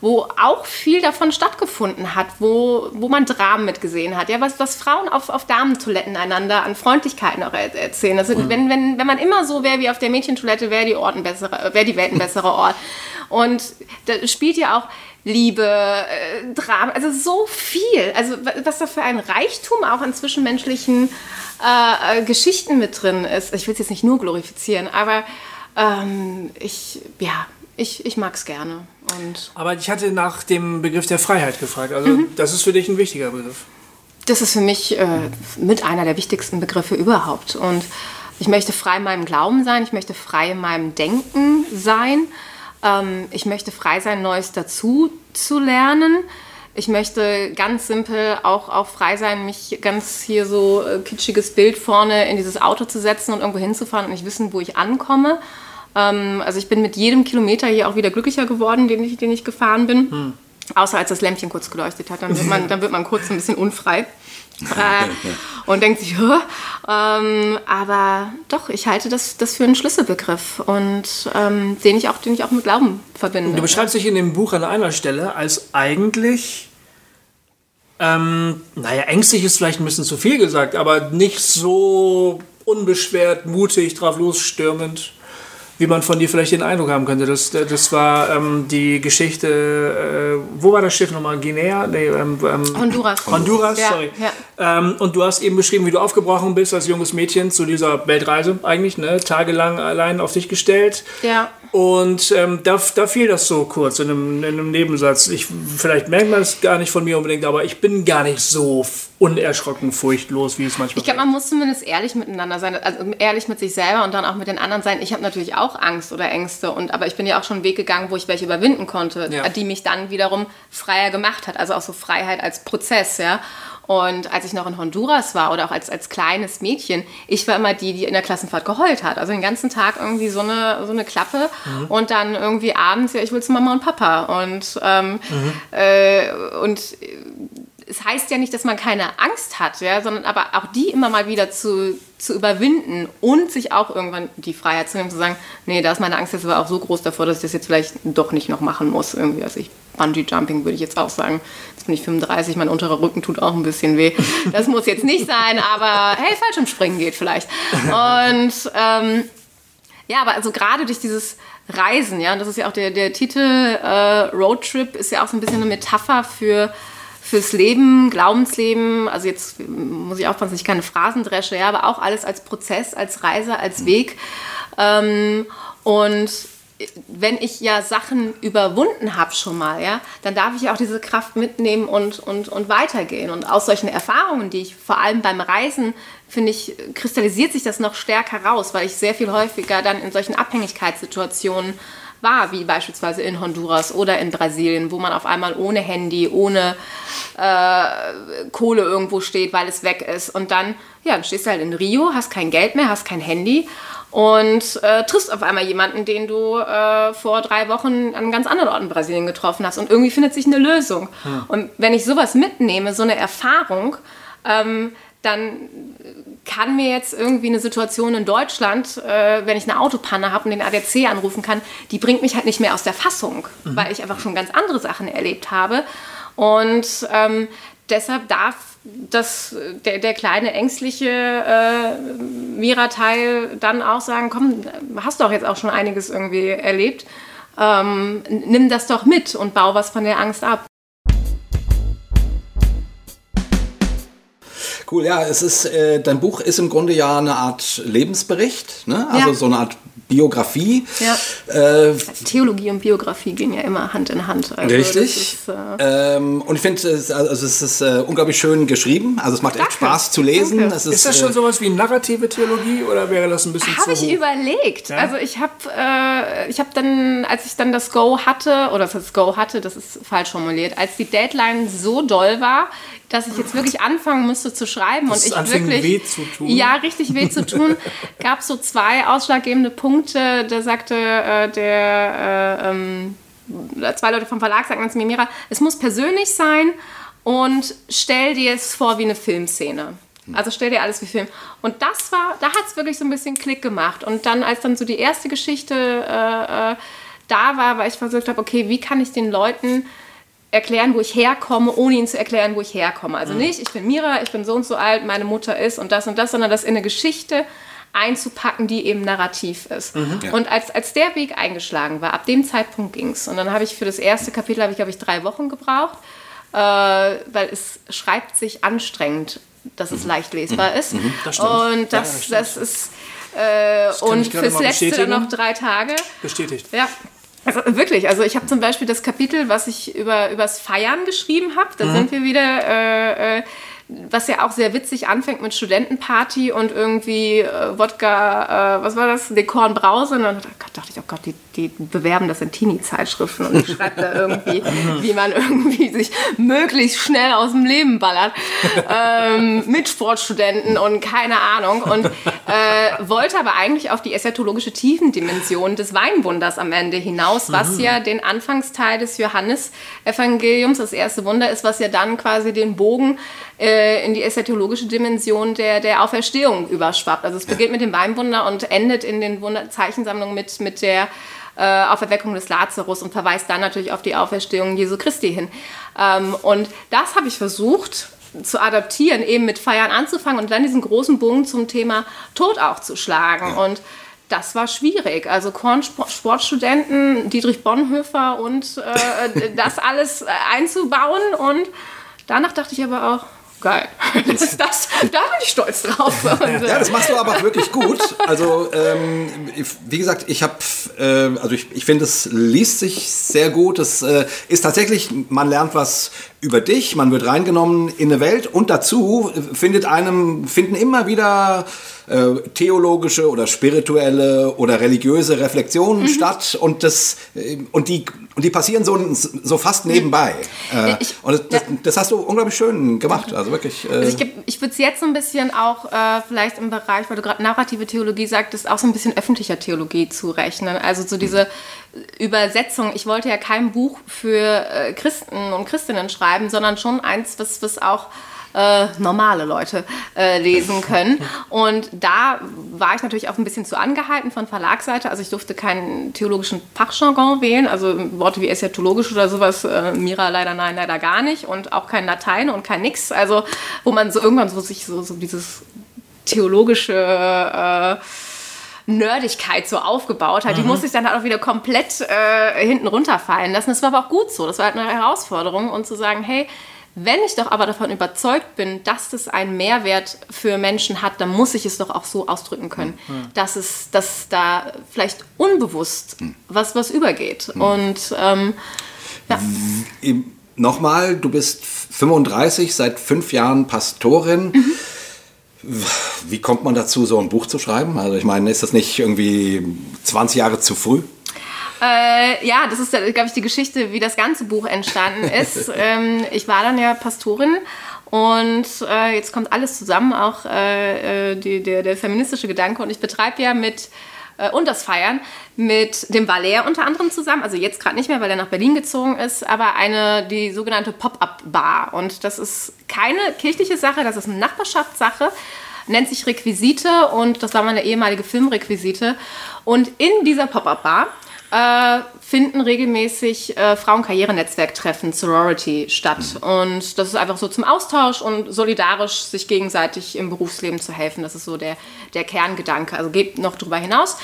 wo auch viel davon stattgefunden hat, wo, wo man Dramen mitgesehen hat. Ja, was, was Frauen auf, auf Damentoiletten einander an Freundlichkeiten auch erzählen. Also, mhm. wenn, wenn, wenn man immer so wäre wie auf der Mädchentoilette, wäre die, wär die Welt ein besserer Ort. Und da spielt ja auch Liebe, äh, Drama, also so viel. Also was da für ein Reichtum auch an zwischenmenschlichen äh, äh Geschichten mit drin ist. Ich will es jetzt nicht nur glorifizieren, aber ähm, ich, ja, ich, ich mag es gerne. Und Aber ich hatte nach dem Begriff der Freiheit gefragt. Also mhm. das ist für dich ein wichtiger Begriff. Das ist für mich äh, mit einer der wichtigsten Begriffe überhaupt. Und ich möchte frei in meinem Glauben sein, ich möchte frei in meinem Denken sein. Ähm, ich möchte frei sein, Neues dazu zu lernen. Ich möchte ganz simpel auch, auch frei sein, mich ganz hier so äh, kitschiges Bild vorne in dieses Auto zu setzen und irgendwo hinzufahren und nicht wissen, wo ich ankomme. Ähm, also ich bin mit jedem Kilometer hier auch wieder glücklicher geworden, den ich, den ich gefahren bin. Hm. Außer als das Lämpchen kurz geleuchtet hat, dann wird man, dann wird man kurz ein bisschen unfrei. Äh, und denkt sich, ähm, aber doch, ich halte das, das für einen Schlüsselbegriff und ähm, den, ich auch, den ich auch mit Glauben verbinde. Du beschreibst dich in dem Buch an einer Stelle als eigentlich, ähm, naja, ängstlich ist vielleicht ein bisschen zu viel gesagt, aber nicht so unbeschwert, mutig, drauf losstürmend wie man von dir vielleicht den Eindruck haben könnte. Das, das war ähm, die Geschichte, äh, wo war das Schiff nochmal? Guinea? Nee, ähm, ähm, Honduras. Honduras, ja, sorry. Ja. Ähm, und du hast eben beschrieben, wie du aufgebrochen bist als junges Mädchen zu dieser Weltreise eigentlich, ne? tagelang allein auf dich gestellt. Ja. Und ähm, da, da fiel das so kurz in einem, in einem Nebensatz. Ich, vielleicht merkt man es gar nicht von mir unbedingt, aber ich bin gar nicht so unerschrocken, furchtlos, wie es manchmal Ich glaube, man muss zumindest ehrlich miteinander sein, also ehrlich mit sich selber und dann auch mit den anderen sein. Ich habe natürlich auch Angst oder Ängste, und, aber ich bin ja auch schon einen Weg gegangen, wo ich welche überwinden konnte, ja. die mich dann wiederum freier gemacht hat. Also auch so Freiheit als Prozess, ja. Und als ich noch in Honduras war oder auch als, als kleines Mädchen, ich war immer die, die in der Klassenfahrt geheult hat. Also den ganzen Tag irgendwie so eine, so eine Klappe mhm. und dann irgendwie abends, ja, ich will zu Mama und Papa. Und, ähm, mhm. äh, und es heißt ja nicht, dass man keine Angst hat, ja, sondern aber auch die immer mal wieder zu, zu überwinden und sich auch irgendwann die Freiheit zu nehmen, zu sagen, nee, da ist meine Angst jetzt aber auch so groß davor, dass ich das jetzt vielleicht doch nicht noch machen muss. Irgendwie, also ich Bungee-Jumping würde ich jetzt auch sagen. Jetzt bin ich 35, mein unterer Rücken tut auch ein bisschen weh. Das muss jetzt nicht sein, aber hey, Fallschirmspringen geht vielleicht. Und ähm, ja, aber also gerade durch dieses Reisen, ja, und das ist ja auch der, der Titel äh, Roadtrip, ist ja auch so ein bisschen eine Metapher für fürs Leben, Glaubensleben, also jetzt muss ich aufpassen, dass ich keine Phrasen dresche, ja, aber auch alles als Prozess, als Reise, als Weg. Ähm, und wenn ich ja Sachen überwunden habe schon mal, ja, dann darf ich auch diese Kraft mitnehmen und, und, und weitergehen. Und aus solchen Erfahrungen, die ich vor allem beim Reisen, finde ich, kristallisiert sich das noch stärker raus, weil ich sehr viel häufiger dann in solchen Abhängigkeitssituationen war, wie beispielsweise in Honduras oder in Brasilien, wo man auf einmal ohne Handy, ohne äh, Kohle irgendwo steht, weil es weg ist. Und dann, ja, dann stehst du halt in Rio, hast kein Geld mehr, hast kein Handy und äh, triffst auf einmal jemanden, den du äh, vor drei Wochen an einem ganz anderen Ort in Brasilien getroffen hast. Und irgendwie findet sich eine Lösung. Hm. Und wenn ich sowas mitnehme, so eine Erfahrung, ähm, dann kann mir jetzt irgendwie eine Situation in Deutschland, äh, wenn ich eine Autopanne habe und den ADC anrufen kann, die bringt mich halt nicht mehr aus der Fassung, mhm. weil ich einfach schon ganz andere Sachen erlebt habe. Und ähm, deshalb darf das, der, der kleine ängstliche äh, Mira-Teil dann auch sagen, komm, hast doch jetzt auch schon einiges irgendwie erlebt, ähm, nimm das doch mit und bau was von der Angst ab. Cool, ja, es ist, äh, dein Buch ist im Grunde ja eine Art Lebensbericht, ne? Also Ja. so eine Art Biografie. Ja. Äh, Theologie und Biografie gehen ja immer Hand in Hand. Also Richtig. Ist, äh, ähm, und ich finde, es, also es ist äh, unglaublich schön geschrieben. Also es macht echt Danke. Spaß zu lesen. Es Ist das schon äh, sowas wie narrative Theologie oder wäre das ein bisschen Habe zu ich hoch? überlegt. Also ich habe äh, ich hab dann, als ich dann das Go hatte, oder das Go hatte, das ist falsch formuliert, als die Deadline so doll war, dass ich jetzt wirklich anfangen müsste zu schreiben Dass und ich wirklich weh zu tun? ja richtig weh zu tun, gab so zwei ausschlaggebende Punkte. Da sagte äh, der äh, ähm, zwei Leute vom Verlag sagten zu mir, Mira, es muss persönlich sein und stell dir es vor wie eine Filmszene. Also stell dir alles wie Film. Und das war, da hat es wirklich so ein bisschen Klick gemacht. Und dann, als dann so die erste Geschichte äh, äh, da war, weil ich versucht habe, okay, wie kann ich den Leuten erklären, wo ich herkomme, ohne ihnen zu erklären, wo ich herkomme. Also nicht, ich bin Mira, ich bin so und so alt, meine Mutter ist und das und das, sondern das in eine Geschichte einzupacken, die eben narrativ ist. Und als, als der Weg eingeschlagen war, ab dem Zeitpunkt ging es. Und dann habe ich für das erste Kapitel, habe ich glaube ich drei Wochen gebraucht, äh, weil es schreibt sich anstrengend, dass es leicht lesbar ist. Das stimmt. Und Ja, das, das das ist äh, und fürs letzte bestätigen. noch drei Tage. Bestätigt. Ja. Also wirklich, also ich habe zum Beispiel das Kapitel, was ich über übers Feiern geschrieben habe. Da sind wir wieder, äh, äh, was ja auch sehr witzig anfängt mit Studentenparty und irgendwie äh, Wodka, äh, was war das, Dekorn Brause. Und dann dachte ich, oh Gott, die, die bewerben das in Teenie-Zeitschriften und ich schreibe da irgendwie, wie man irgendwie sich möglichst schnell aus dem Leben ballert ähm, mit Sportstudenten und keine Ahnung. Und äh, wollte aber eigentlich auf die eschatologische Tiefendimension des Weinwunders am Ende hinaus, was ja den Anfangsteil des Johannesevangeliums, das erste Wunder ist, was ja dann quasi den Bogen äh, in die eschatologische Dimension der, der Auferstehung überschwappt. Also es beginnt mit dem Weinwunder und endet in den Wunder Zeichensammlungen mit, mit der äh, Auferweckung des Lazarus und verweist dann natürlich auf die Auferstehung Jesu Christi hin. Ähm, und das habe ich versucht zu adaptieren, eben mit Feiern anzufangen und dann diesen großen Bogen zum Thema Tod auch zu schlagen. Und das war schwierig. Also Korn-Sportstudenten, Dietrich Bonhoeffer und äh, das alles äh, einzubauen. Und danach dachte ich aber auch, geil, das ist das, da bin ich stolz drauf. Und, Ja, das machst du aber wirklich gut. Also, ähm, wie gesagt, ich habe, äh, also ich, ich finde, es liest sich sehr gut. Es äh, ist tatsächlich, man lernt was über dich, man wird reingenommen in eine Welt und dazu findet einem, finden immer wieder äh, theologische oder spirituelle oder religiöse Reflexionen Mhm. statt und das äh, und die und die passieren so, so fast nebenbei. Äh, Mhm. Ich- und das, das, das hast du unglaublich schön gemacht. Also wirklich. Äh, Also ich, ich würde es jetzt so ein bisschen auch äh, vielleicht im Bereich, weil du gerade narrative Theologie sagtest, auch so ein bisschen öffentlicher Theologie zurechnen. Also so diese Übersetzung. Ich wollte ja kein Buch für äh, Christen und Christinnen schreiben, sondern schon eins, was, was auch äh, normale Leute äh, lesen können. Und da war ich natürlich auch ein bisschen zu angehalten von Verlagsseite. Also ich durfte keinen theologischen Fachjargon wählen, also Worte wie eschatologisch oder sowas. Äh, Mira leider nein, leider gar nicht. Und auch kein Latein und kein nix. Also wo man so irgendwann so sich so, so dieses theologische äh, Nerdigkeit so aufgebaut hat, die musste ich dann halt auch wieder komplett äh, hinten runterfallen lassen. Das war aber auch gut so. Das war halt eine Herausforderung und zu sagen, hey, wenn ich doch aber davon überzeugt bin, dass das einen Mehrwert für Menschen hat, dann muss ich es doch auch so ausdrücken können, dass es, dass da vielleicht unbewusst was, was übergeht. Und ähm, ja. Eben Nochmal, du bist 35, seit fünf Jahren Pastorin. Wie kommt man dazu, so ein Buch zu schreiben? Also ich meine, ist das nicht irgendwie 20 Jahre zu früh? Äh, ja, das ist, glaube ich, die Geschichte, wie das ganze Buch entstanden ist. ähm, ich war dann ja Pastorin und äh, jetzt kommt alles zusammen, auch äh, äh, die, der, der feministische Gedanke. Und ich betreibe ja mit äh, und das Feiern mit dem Valer unter anderem zusammen. Also jetzt gerade nicht mehr, weil er nach Berlin gezogen ist, aber eine, die sogenannte Pop-Up-Bar. Und das ist keine kirchliche Sache, das ist eine Nachbarschaftssache nennt sich Requisite und das war meine ehemalige Filmrequisite. Und in dieser Pop-Up-Bar äh, finden regelmäßig äh, Frauenkarrierenetzwerktreffen, Sorority statt. Und das ist einfach so zum Austausch und solidarisch sich gegenseitig im Berufsleben zu helfen. Das ist so der, der Kerngedanke. Also geht noch drüber hinaus.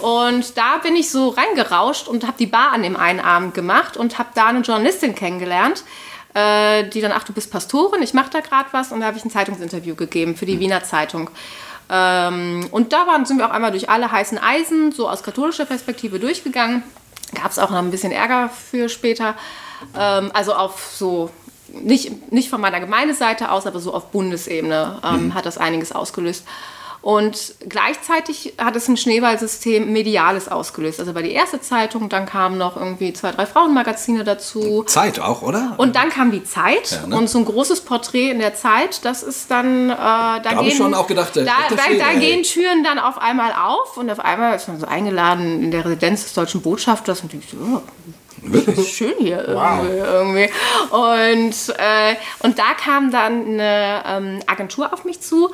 Und da bin ich so reingerauscht und habe die Bar an dem einen Abend gemacht und habe da eine Journalistin kennengelernt, äh, die dann, ach, du bist Pastorin, ich mache da gerade was. Und da habe ich ein Zeitungsinterview gegeben für die Wiener Zeitung. Ähm, und da waren, sind wir auch einmal durch alle heißen Eisen, so aus katholischer Perspektive durchgegangen. Gab es auch noch ein bisschen Ärger für später. Ähm, also auf so, nicht, nicht von meiner Gemeindeseite aus, aber so auf Bundesebene ähm, mhm. hat das einiges ausgelöst. Und gleichzeitig hat es ein Schneeballsystem Mediales ausgelöst. Also bei die erste Zeitung, dann kamen noch irgendwie zwei, drei Frauenmagazine dazu. Zeit auch, oder? Und dann kam die Zeit ja, ne? und so ein großes Porträt in der Zeit. Das ist dann, äh, da, da gehen, ich schon auch gedacht, da, da, da gehen Türen dann auf einmal auf und auf einmal ist man so eingeladen in der Residenz des deutschen Botschafters und denkt so, oh, Wirklich? Schön hier wow. irgendwie. Und, äh, und da kam dann eine ähm, Agentur auf mich zu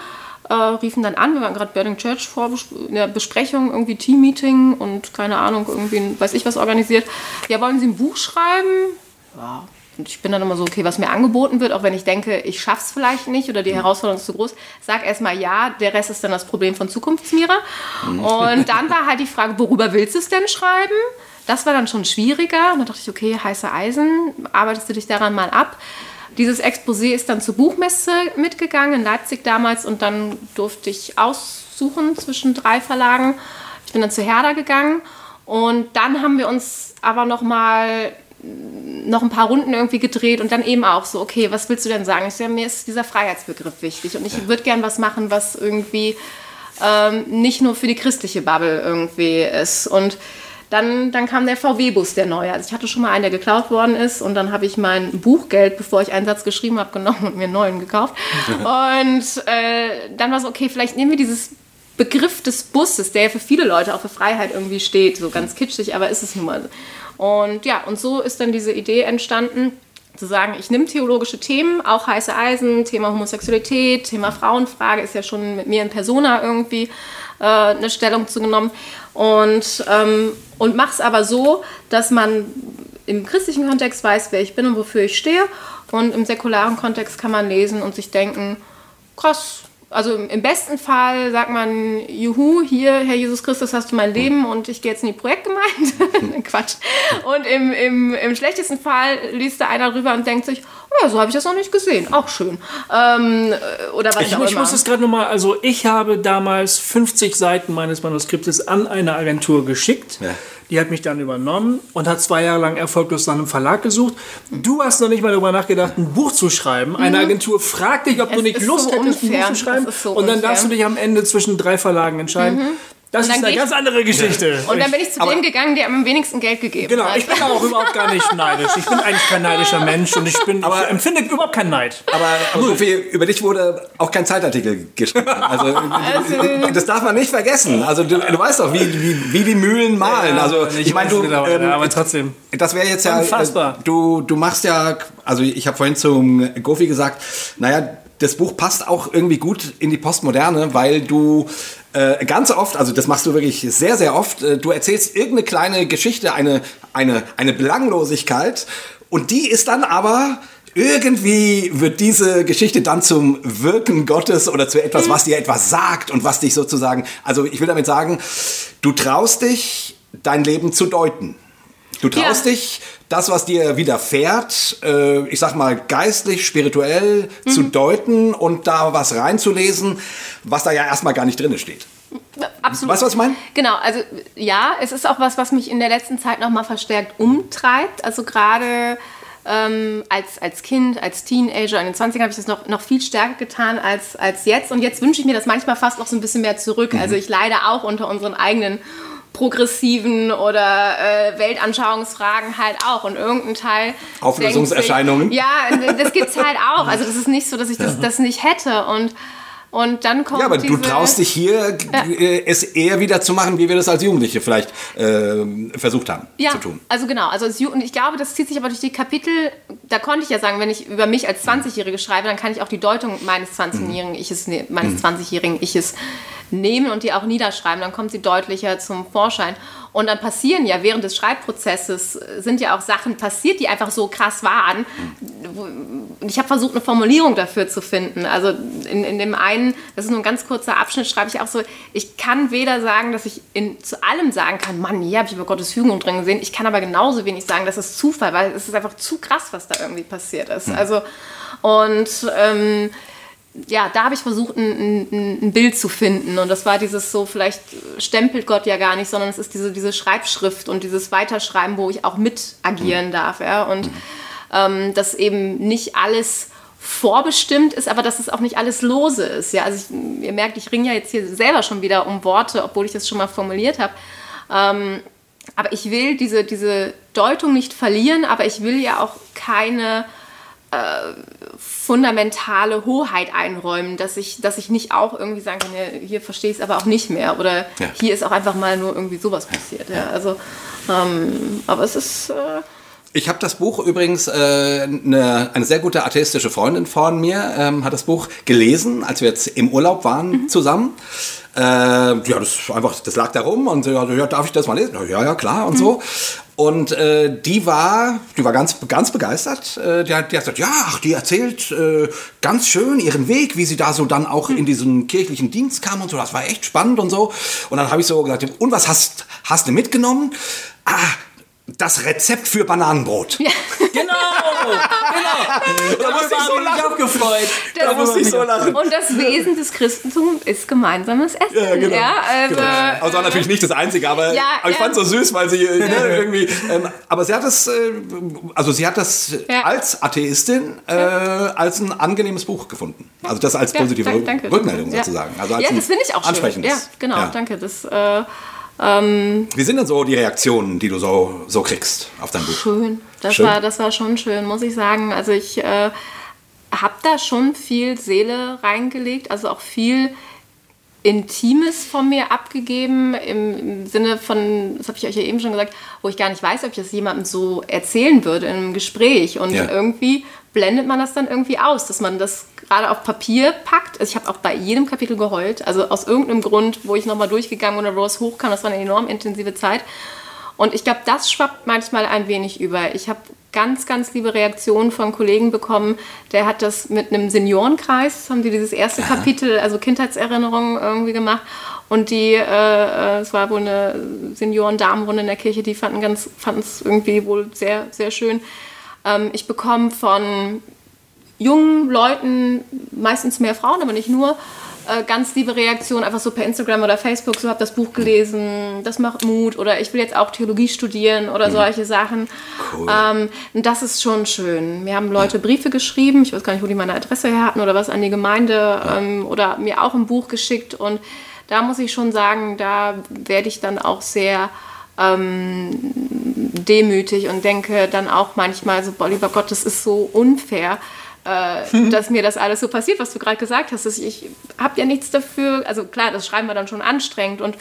äh, riefen dann an, wir waren gerade Burning Church vor in der Besprechung, irgendwie Team-Meeting und keine Ahnung, irgendwie weiß ich was organisiert. Ja, wollen Sie ein Buch schreiben? Ja. Und ich bin dann immer so, okay, was mir angeboten wird, auch wenn ich denke, ich schaff's vielleicht nicht oder die Herausforderung ist zu groß, sag erstmal ja, der Rest ist dann das Problem von Zukunftsmira. Und dann war halt die Frage, worüber willst du es denn schreiben? Das war dann schon schwieriger. Und dann dachte ich, okay, heiße Eisen, arbeitest du dich daran mal ab. Dieses Exposé ist dann zur Buchmesse mitgegangen in Leipzig damals und dann durfte ich aussuchen zwischen drei Verlagen. Ich bin dann zu Herder gegangen und dann haben wir uns aber noch mal noch ein paar Runden irgendwie gedreht und dann eben auch so, okay, was willst du denn sagen? Ich sage, mir ist dieser Freiheitsbegriff wichtig und ich würde gern was machen, was irgendwie ähm, nicht nur für die christliche Bubble irgendwie ist. Und dann, dann kam der VW-Bus, der neue. Also ich hatte schon mal einen, der geklaut worden ist und dann habe ich mein Buchgeld, bevor ich einen Satz geschrieben habe, genommen und mir einen neuen gekauft. und äh, dann war es okay, vielleicht nehmen wir dieses Begriff des Busses, der ja für viele Leute auch für Freiheit irgendwie steht, so ganz kitschig, aber ist es nun mal. Und ja, und so ist dann diese Idee entstanden, zu sagen, ich nehme theologische Themen, auch heiße Eisen, Thema Homosexualität, Thema Frauenfrage ist ja schon mit mir in Persona irgendwie äh, eine Stellung zugenommen und, ähm, und mache es aber so, dass man im christlichen Kontext weiß, wer ich bin und wofür ich stehe und im säkularen Kontext kann man lesen und sich denken, krass, also im besten Fall sagt man, juhu, hier, Herr Jesus Christus, hast du mein Leben und ich gehe jetzt in die Projektgemeinde. Quatsch. Und im, im, im schlechtesten Fall liest da einer rüber und denkt sich, ja, so habe ich das noch nicht gesehen. Auch schön. Ähm, oder was ich, auch ich muss es gerade nochmal, also ich habe damals 50 Seiten meines Manuskriptes an eine Agentur geschickt. Ja die hat mich dann übernommen und hat zwei Jahre lang erfolglos nach einem Verlag gesucht. Du hast noch nicht mal darüber nachgedacht, ein Buch zu schreiben. Eine mhm. Agentur fragt dich, ob es du nicht Lust so hättest, ein Buch zu schreiben. So und dann unfair. darfst du dich am Ende zwischen drei Verlagen entscheiden. Mhm. Das ist eine ganz andere Geschichte. Und dann bin ich zu aber dem gegangen, der am wenigsten Geld gegeben genau, hat. Genau, ich bin auch überhaupt gar nicht neidisch. Ich bin eigentlich kein neidischer Mensch und ich bin, aber ich empfinde überhaupt keinen Neid. Aber, aber Sophie, über dich wurde auch kein Zeitartikel geschrieben. Also, also, das darf man nicht vergessen. Also du, du weißt doch, wie, wie, wie die Mühlen malen. Ja, also ich, meine, du, genau, ähm, aber trotzdem. Das wäre jetzt ja, Unfassbar. du, du machst ja, also ich habe vorhin zum Gofi gesagt, naja, das Buch passt auch irgendwie gut in die Postmoderne, weil du äh, ganz oft, also das machst du wirklich sehr, sehr oft, äh, du erzählst irgendeine kleine Geschichte, eine, eine, eine Belanglosigkeit und die ist dann aber irgendwie wird diese Geschichte dann zum Wirken Gottes oder zu etwas, was dir etwas sagt und was dich sozusagen, also ich will damit sagen, du traust dich, dein Leben zu deuten. Du traust ja. dich, das, was dir widerfährt, äh, ich sag mal geistlich, spirituell mhm. zu deuten und da was reinzulesen, was da ja erstmal gar nicht drin steht. Absolut. Weißt du, was ich meine? Genau, also ja, es ist auch was, was mich in der letzten Zeit nochmal verstärkt umtreibt. Also gerade ähm, als, als Kind, als Teenager, in den 20ern habe ich das noch, noch viel stärker getan als, als jetzt. Und jetzt wünsche ich mir das manchmal fast noch so ein bisschen mehr zurück. Mhm. Also ich leide auch unter unseren eigenen progressiven oder äh, Weltanschauungsfragen halt auch und irgendein Teil Auflösungserscheinungen. Sich, ja, das gibt es halt auch. Also das ist nicht so, dass ich das, das nicht hätte und und dann kommt Ja, aber diese, du traust dich hier, ja. Äh, es eher wieder zu machen, wie wir das als Jugendliche vielleicht äh, versucht haben ja, zu tun. also genau. Also und ich glaube, das zieht sich aber durch die Kapitel. Da konnte ich ja sagen, wenn ich über mich als 20-Jährige schreibe, dann kann ich auch die Deutung meines 20-jährigen mhm. Iches, meines mhm. 20-jährigen Iches nehmen und die auch niederschreiben, dann kommt sie deutlicher zum Vorschein. Und dann passieren ja während des Schreibprozesses, äh, sind ja auch Sachen passiert, die einfach so krass waren. Und ich habe versucht, eine Formulierung dafür zu finden. Also in, in dem einen, das ist nur ein ganz kurzer Abschnitt, schreibe ich auch so, ich kann weder sagen, dass ich in, zu allem sagen kann, Mann, hier habe ich über Gottes Fügung drin gesehen. Ich kann aber genauso wenig sagen, das ist Zufall, weil es ist einfach zu krass, was da irgendwie passiert ist. Also, und ähm, ja, da habe ich versucht, ein, ein, ein, Bild zu finden. Und das war dieses so, vielleicht stempelt Gott ja gar nicht, sondern es ist diese, diese Schreibschrift und dieses Weiterschreiben, wo ich auch mit agieren darf. Ja? Und ähm, dass eben nicht alles vorbestimmt ist, aber dass es auch nicht alles lose ist. Ja? Also ich, ihr merkt, ich ringe ja jetzt hier selber schon wieder um Worte, obwohl ich das schon mal formuliert habe. Ähm, aber ich will diese, diese Deutung nicht verlieren, aber ich will ja auch keine äh, fundamentale Hoheit einräumen, dass ich, dass ich nicht auch irgendwie sagen kann, ja, hier verstehe ich es aber auch nicht mehr oder ja. hier ist auch einfach mal nur irgendwie sowas passiert. Ja. Also, ähm, aber es ist. Äh, ich habe das Buch übrigens, äh, eine, eine sehr gute atheistische Freundin von mir ähm, hat das Buch gelesen, als wir jetzt im Urlaub waren mhm. zusammen. Äh, ja, das einfach, das lag da rum und ja, darf ich das mal lesen? Ja, ja, klar und mhm. so. Und äh, die war, die war ganz, ganz begeistert. Äh, die, hat, die hat gesagt, ja, ach, die erzählt äh, ganz schön ihren Weg, wie sie da so dann auch in diesen kirchlichen Dienst kam und so. Das war echt spannend und so. Und dann habe ich so gesagt, und was hast, hast du mitgenommen? Ah, das Rezept für Bananenbrot. Ja. Genau, genau. Da muss ich so lachen. auch gefreut. da muss ich so lachen. Und das Wesen des Christentums ist gemeinsames Essen. Ja, genau. Ja, also, genau. also natürlich nicht das Einzige, aber, ja, aber ich fand es so süß, weil sie ne, irgendwie. Ähm, aber sie hat das, äh, also sie hat das als Atheistin äh, als ein angenehmes Buch gefunden. Also das als positive danke, Rückmeldung sozusagen. Also als ja, das finde ich auch schön. Ja, genau, danke. Das äh, ähm, Wie sind denn so die Reaktionen, die du so, so kriegst auf dein Buch? Schön. Das, schön. War, das war schon schön, muss ich sagen. Also ich äh, habe da schon viel Seele reingelegt, also auch viel Intimes von mir abgegeben, im, im Sinne von, das habe ich euch ja eben schon gesagt, wo ich gar nicht weiß, ob ich das jemandem so erzählen würde in einem Gespräch. Und ja. irgendwie blendet man das dann irgendwie aus, dass man das gerade auf Papier packt. Also ich habe auch bei jedem Kapitel geheult. Also aus irgendeinem Grund, wo ich nochmal durchgegangen bin oder wo es hochkam, das war eine enorm intensive Zeit. Und ich glaube, das schwappt manchmal ein wenig über. Ich habe ganz, ganz liebe Reaktionen von Kollegen bekommen. Der hat das mit einem Seniorenkreis, haben die dieses erste Aha. Kapitel, also Kindheitserinnerungen irgendwie gemacht. Und die, äh, äh es war wohl eine Senioren-Damenrunde in der Kirche, die fanden es irgendwie wohl sehr, sehr schön. Ähm, ich bekomme von jungen Leuten, meistens mehr Frauen, aber nicht nur, äh, ganz liebe Reaktionen, einfach so per Instagram oder Facebook, so habe das Buch gelesen, das macht Mut oder ich will jetzt auch Theologie studieren oder mhm. solche Sachen. Cool. Ähm, das ist schon schön. Mir haben Leute Briefe geschrieben, ich weiß gar nicht, wo die meine Adresse her hatten oder was an die Gemeinde ähm, oder mir auch ein Buch geschickt und da muss ich schon sagen, da werde ich dann auch sehr ähm, demütig und denke dann auch manchmal so, boah, lieber Gott, das ist so unfair äh, dass mir das alles so passiert, was du gerade gesagt hast. ich, ich habe ja nichts dafür. Also klar, das Schreiben war dann schon anstrengend und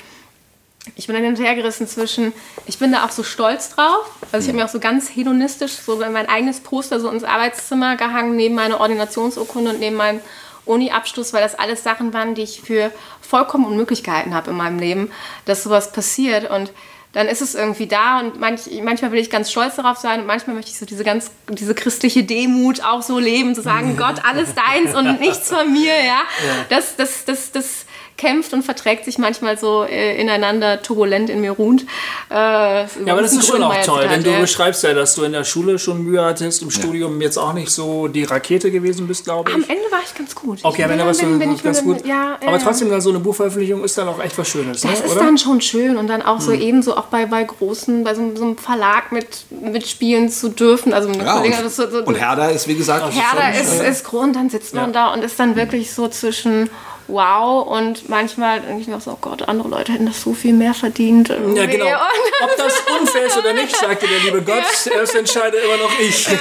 ich bin dann hinterhergerissen zwischen, ich bin da auch so stolz drauf. Also ich habe mir auch so ganz hedonistisch so mein eigenes Poster so ins Arbeitszimmer gehangen, neben meiner Ordinationsurkunde und neben meinem Uni-Abschluss, weil das alles Sachen waren, die ich für vollkommen unmöglich gehalten habe in meinem Leben, dass sowas passiert. Und dann ist es irgendwie da und manch, manchmal will ich ganz stolz darauf sein und manchmal möchte ich so diese ganz, diese christliche Demut auch so leben, zu sagen, Gott, alles deins und nichts von mir, ja. ja. Das, das, das, das, kämpft und verträgt sich manchmal so äh, ineinander turbulent in mir ruhend. Äh, ja, aber das ist schon auch toll, denn du ja. beschreibst ja, dass du in der Schule schon Mühe hattest, im ja. Studium jetzt auch nicht so die Rakete gewesen bist, glaube ich. Am Ende war ich ganz gut. Okay, am Ende warst du bin, ganz gut. Ja, aber trotzdem, dann so eine Buchveröffentlichung ist dann auch echt was Schönes. Das ne? ist oder? dann schon schön und dann auch so hm. ebenso auch bei, bei großen, bei so, so einem Verlag mit, mitspielen zu dürfen. Also ja, Kollege, und, so, so, und Herder ist, wie gesagt, Herder ist, ist, ist Grund, dann sitzt man da und ist dann wirklich so zwischen wow. Und manchmal denke ich mir auch so, oh Gott, andere Leute hätten das so viel mehr verdient. Ja, genau. Ob das unfair ist oder nicht, sagte der liebe Gott, erst entscheide immer noch ich. Ja,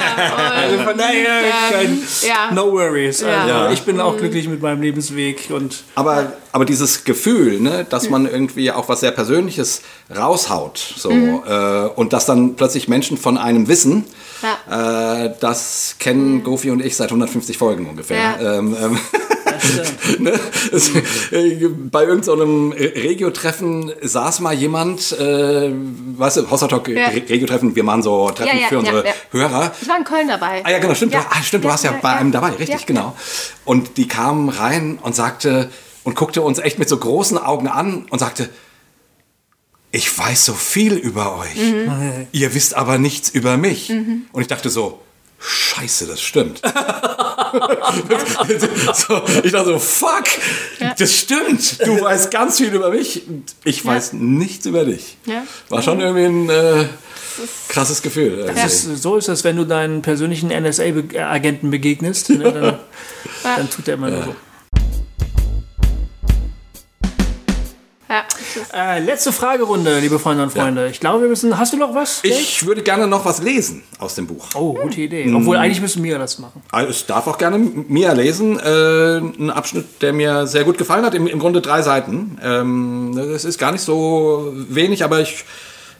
also von daher, kein, ja. no worries. Also ja. ich bin auch mhm. glücklich mit meinem Lebensweg. Und aber, aber dieses Gefühl, ne, dass man irgendwie auch was sehr Persönliches raushaut so, mhm. äh, und dass dann plötzlich Menschen von einem wissen, äh, das kennen mhm. Gofi und ich seit 150 Folgen ungefähr. Ähm, ähm, ne? äh, bei irgendeinem so Regio-Treffen saß mal jemand, äh, weißt du, Hossertalk Ja. Regio-Treffen, wir machen so Treffen für unsere. Hörer. Ich war in Köln dabei. Ah ja, genau, stimmt. Du, ah, stimmt, du warst ja, bei einem dabei, richtig, genau. Und die kamen rein und sagte und guckte uns echt mit so großen Augen an und sagte, ich weiß so viel über euch. Mhm. Ihr wisst aber nichts über mich. Und ich dachte so, Scheiße, das stimmt. so, ich dachte so, fuck, das stimmt. Du weißt ganz viel über mich. Ich weiß nichts über dich. Ja. War schon irgendwie ein äh, krasses Gefühl. Das ist, so ist es, wenn du deinen persönlichen NSA-Agenten begegnest. Ne, dann, dann tut der immer nur so. Ja, Äh, letzte Fragerunde, liebe Freunde und Freunde. Ich glaube, wir müssen. Hast du noch was? Jake? Ich würde gerne noch was lesen aus dem Buch. Oh, gute Idee. Obwohl, eigentlich müssen wir das machen. Also, Ich darf auch gerne Mia lesen. Äh, ein Abschnitt, der mir sehr gut gefallen hat. Im, im Grunde drei Seiten. Ähm, das ist gar nicht so wenig, aber ich.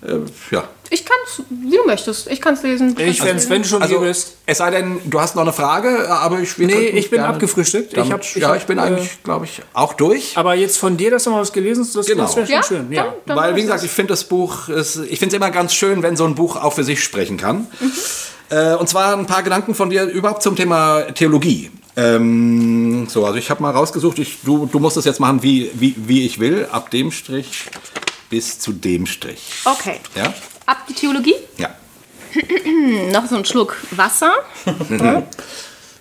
Äh, ja. Ich kann es, wie du möchtest. Ich kann es lesen. Ich lesen. wenn du schon Also, hier bist. es sei denn, du hast noch eine Frage, aber ich. Nee, ich bin abgefrühstückt. Ich hab- ich ja, hab, ich bin äh, eigentlich, glaube ich, auch durch. Aber jetzt von dir, dass du mal was gelesen hast, das, Genau. das wäre schon Ja, schön. Ja. dann- dann Weil, wie gesagt, das. ich finde das Buch, ist, ich finde es immer ganz schön, wenn so ein Buch auch für sich sprechen kann. Äh, und zwar ein paar Gedanken von dir überhaupt zum Thema Theologie. Ähm, so, also ich habe mal rausgesucht, ich, du, du musst es jetzt machen, wie, wie, wie ich will, ab dem Strich bis zu dem Strich. Okay. Ja? Ab die Theologie. Ja. Noch so ein Schluck Wasser.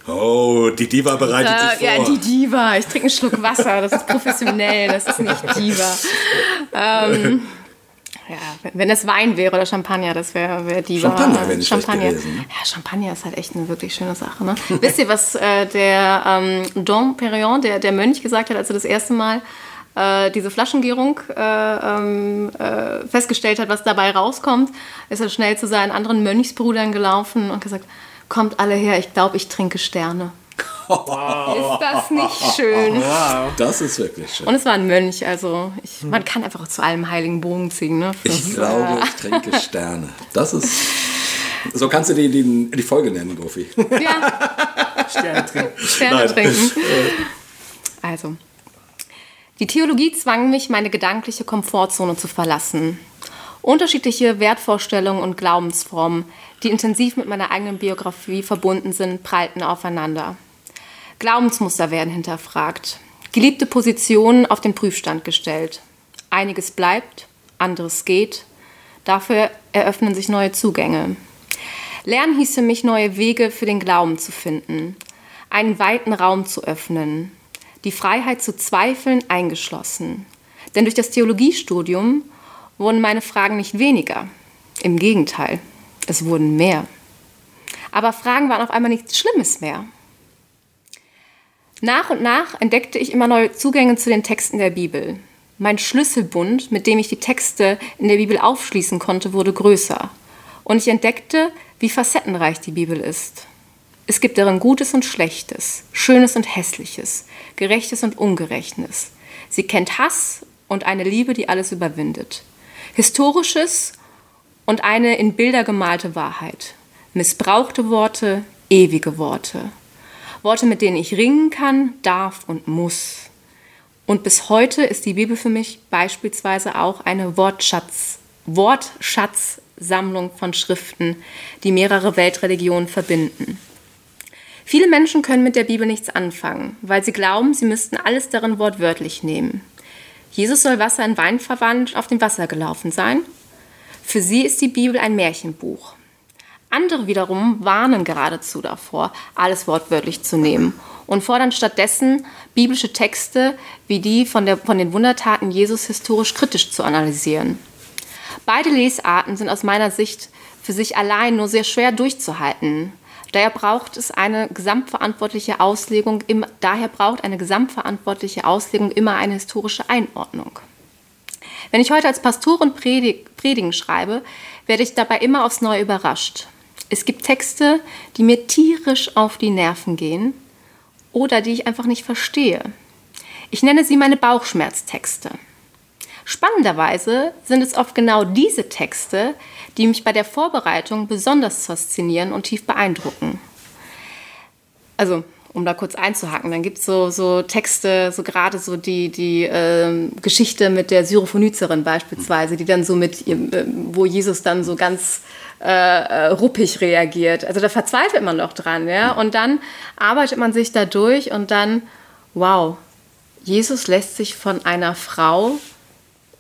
Oh, die Diva bereitet Äh, sich vor. ja, die Diva. Ich trinke einen Schluck Wasser. Das ist professionell. Das ist nicht Diva. Ähm, ja, wenn- das Wein wäre oder Champagner, das wäre wär Diva. Champagner wäre nicht Champagner. gewesen, ne? Ja, Champagner ist halt echt eine wirklich schöne Sache. Ne? Wisst ihr, was äh, der ähm, Dom Perignon, der, der Mönch, gesagt hat, als er das erste Mal äh, diese Flaschengärung äh, ähm, äh, festgestellt hat, was dabei rauskommt, ist er schnell zu seinen anderen Mönchsbrüdern gelaufen und gesagt, kommt alle her, ich glaube, ich trinke Sterne. Ist das nicht schön? Das ist wirklich schön. Und es war ein Mönch, also ich, man kann einfach auch zu allem heiligen Bogen ziehen. Ne? Ich Das, glaube, ich trinke Sterne. Das ist. So kannst du die, die, die Folge nennen, Gofi. ja, Sterne trinken. Sterne Nein. trinken. Also, die Theologie zwang mich, meine gedankliche Komfortzone zu verlassen. Unterschiedliche Wertvorstellungen und Glaubensformen, die intensiv mit meiner eigenen Biografie verbunden sind, prallten aufeinander. Glaubensmuster werden hinterfragt, geliebte Positionen auf den Prüfstand gestellt. Einiges bleibt, anderes geht. Dafür eröffnen sich neue Zugänge. Lernen hieß für mich, neue Wege für den Glauben zu finden, einen weiten Raum zu öffnen, die Freiheit zu zweifeln eingeschlossen. Denn durch das Theologiestudium wurden meine Fragen nicht weniger. Im Gegenteil, es wurden mehr. Aber Fragen waren auf einmal nichts Schlimmes mehr. Nach und nach entdeckte ich immer neue Zugänge zu den Texten der Bibel. Mein Schlüsselbund, mit dem ich die Texte in der Bibel aufschließen konnte, wurde größer. Und ich entdeckte, wie facettenreich die Bibel ist. Es gibt darin Gutes und Schlechtes, Schönes und Hässliches, Gerechtes und Ungerechtes. Sie kennt Hass und eine Liebe, die alles überwindet. Historisches und eine in Bilder gemalte Wahrheit. Missbrauchte Worte, ewige Worte. Worte, mit denen ich ringen kann, darf und muss. Und bis heute ist die Bibel für mich beispielsweise auch eine Wortschatz, Wortschatzsammlung von Schriften, die mehrere Weltreligionen verbinden. Viele Menschen können mit der Bibel nichts anfangen, weil sie glauben, sie müssten alles darin wortwörtlich nehmen. Jesus soll Wasser in Wein verwandelt auf dem Wasser gelaufen sein. Für sie ist die Bibel ein Märchenbuch. Andere wiederum warnen geradezu davor, alles wortwörtlich zu nehmen und fordern stattdessen biblische Texte wie die von, der, von den Wundertaten Jesus historisch kritisch zu analysieren. Beide Lesarten sind aus meiner Sicht für sich allein nur sehr schwer durchzuhalten. Daher braucht es eine gesamtverantwortliche Auslegung, im, daher braucht eine gesamtverantwortliche Auslegung immer eine historische Einordnung. Wenn ich heute als Pastorin Predig, Predigen schreibe, werde ich dabei immer aufs Neue überrascht. Es gibt Texte, die mir tierisch auf die Nerven gehen oder die ich einfach nicht verstehe. Ich nenne sie meine Bauchschmerztexte. Spannenderweise sind es oft genau diese Texte, die mich bei der Vorbereitung besonders faszinieren und tief beeindrucken. Also um da kurz einzuhaken, dann gibt es so, so Texte, so gerade so die, die ähm, Geschichte mit der Syrophonizerin beispielsweise, die dann so mit, ihrem, äh, wo Jesus dann so ganz äh, äh, ruppig reagiert. Also da verzweifelt man doch dran, ja. Und dann arbeitet man sich da durch und dann, wow, Jesus lässt sich von einer Frau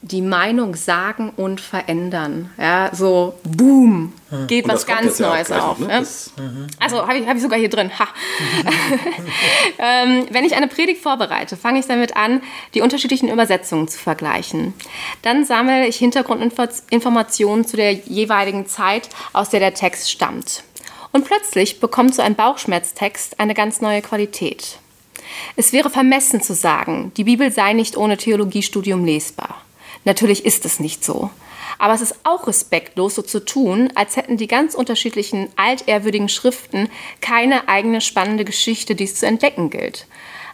die Meinung sagen und verändern. Ja, so boom, geht Und was ganz ja Neues noch, auf. ne? ne? Das- Also habe ich, hab ich sogar hier drin. Ha. ähm, wenn ich eine Predigt vorbereite, fange ich damit an, die unterschiedlichen Übersetzungen zu vergleichen. Dann sammle ich Hintergrundinformationen zu der jeweiligen Zeit, aus der der Text stammt. Und plötzlich bekommt so ein Bauchschmerztext eine ganz neue Qualität. Es wäre vermessen zu sagen, die Bibel sei nicht ohne Theologiestudium lesbar. Natürlich ist es nicht so. Aber es ist auch respektlos, so zu tun, als hätten die ganz unterschiedlichen altehrwürdigen Schriften keine eigene spannende Geschichte, die es zu entdecken gilt.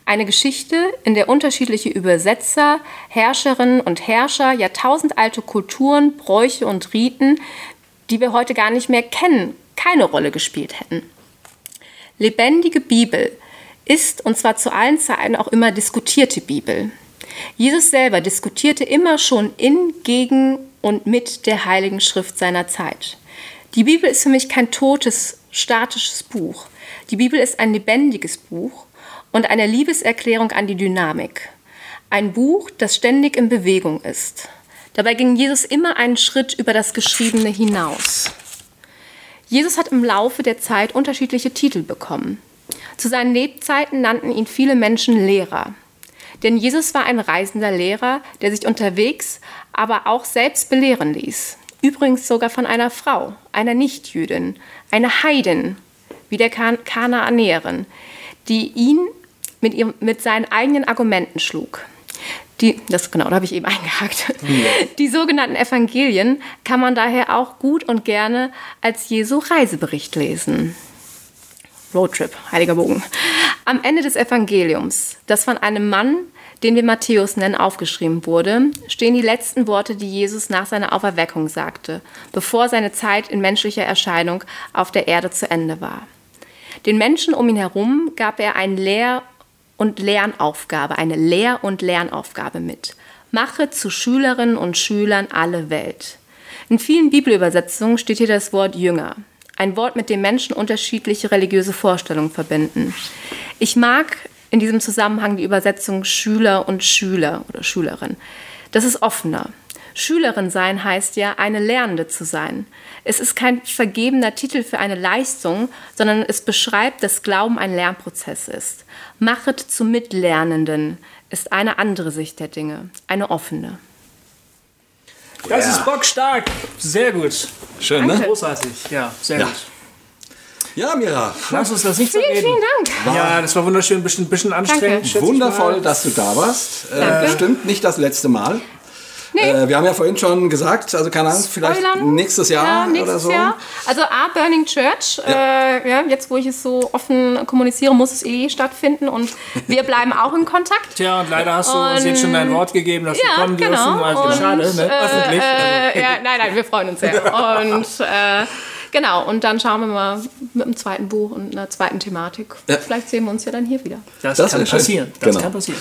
Eine Geschichte, in der unterschiedliche Übersetzer, Herrscherinnen und Herrscher, jahrtausendalte Kulturen, Bräuche und Riten, die wir heute gar nicht mehr kennen, keine Rolle gespielt hätten. Lebendige Bibel ist, und zwar zu allen Zeiten, auch immer diskutierte Bibel. Jesus selber diskutierte immer schon in, gegen und mit der Heiligen Schrift seiner Zeit. Die Bibel ist für mich kein totes, statisches Buch. Die Bibel ist ein lebendiges Buch und eine Liebeserklärung an die Dynamik. Ein Buch, das ständig in Bewegung ist. Dabei ging Jesus immer einen Schritt über das Geschriebene hinaus. Jesus hat im Laufe der Zeit unterschiedliche Titel bekommen. Zu seinen Lebzeiten nannten ihn viele Menschen Lehrer. Denn Jesus war ein reisender Lehrer, der sich unterwegs, aber auch selbst belehren ließ. Übrigens sogar von einer Frau, einer Nichtjüdin, einer Heidin, wie der kan Kanaanäerin, die ihn mit, ihrem, mit seinen eigenen Argumenten schlug. Die, das genau, da habe ich eben eingehakt. Die sogenannten Evangelien kann man daher auch gut und gerne als Jesu Reisebericht lesen. Roadtrip, heiliger Bogen. Am Ende des Evangeliums, das von einem Mann, den wir Matthäus nennen, aufgeschrieben wurde, stehen die letzten Worte, die Jesus nach seiner Auferweckung sagte, bevor seine Zeit in menschlicher Erscheinung auf der Erde zu Ende war. Den Menschen um ihn herum gab er eine Lehr- und Lernaufgabe, eine Lehr- und Lernaufgabe mit. Mache zu Schülerinnen und Schülern alle Welt. In vielen Bibelübersetzungen steht hier das Wort Jünger. Ein Wort, mit dem Menschen unterschiedliche religiöse Vorstellungen verbinden. Ich mag in diesem Zusammenhang die Übersetzung Schüler und Schüler oder Schülerin. Das ist offener. Schülerin sein heißt ja, eine Lernende zu sein. Es ist kein vergebener Titel für eine Leistung, sondern es beschreibt, dass Glauben ein Lernprozess ist. Machet zu Mitlernenden ist eine andere Sicht der Dinge, eine offene. Das Ja. ist bockstark. Sehr gut. Schön, ne? Großartig. Ja, sehr Ja. gut. Ja, Mira. Lass uns das nicht Vielen, verreden. vielen Dank. Ja, das war wunderschön, ein bisschen, bisschen anstrengend. Wundervoll, dass du da warst. Äh, bestimmt nicht das letzte Mal. Nee. Äh, wir haben ja vorhin schon gesagt, also keine Ahnung, vielleicht Spoilern. nächstes Jahr ja, nächstes oder so. Jahr. Also A, Burning Church. Ja. Äh, ja, jetzt, wo ich es so offen kommuniziere, muss es eh stattfinden und wir bleiben auch in Kontakt. Tja, und leider hast du uns jetzt schon dein Wort gegeben, dass wir Ja, kommen dürfen. genau. Also Und, schade, ne? äh, Öffentlich. Äh, ja, nein, nein, wir freuen uns sehr. Und äh, genau, und dann schauen wir mal mit dem zweiten Buch und einer zweiten Thematik. Ja. Vielleicht sehen wir uns ja dann hier wieder. das, das kann passieren. Das Genau. kann passieren.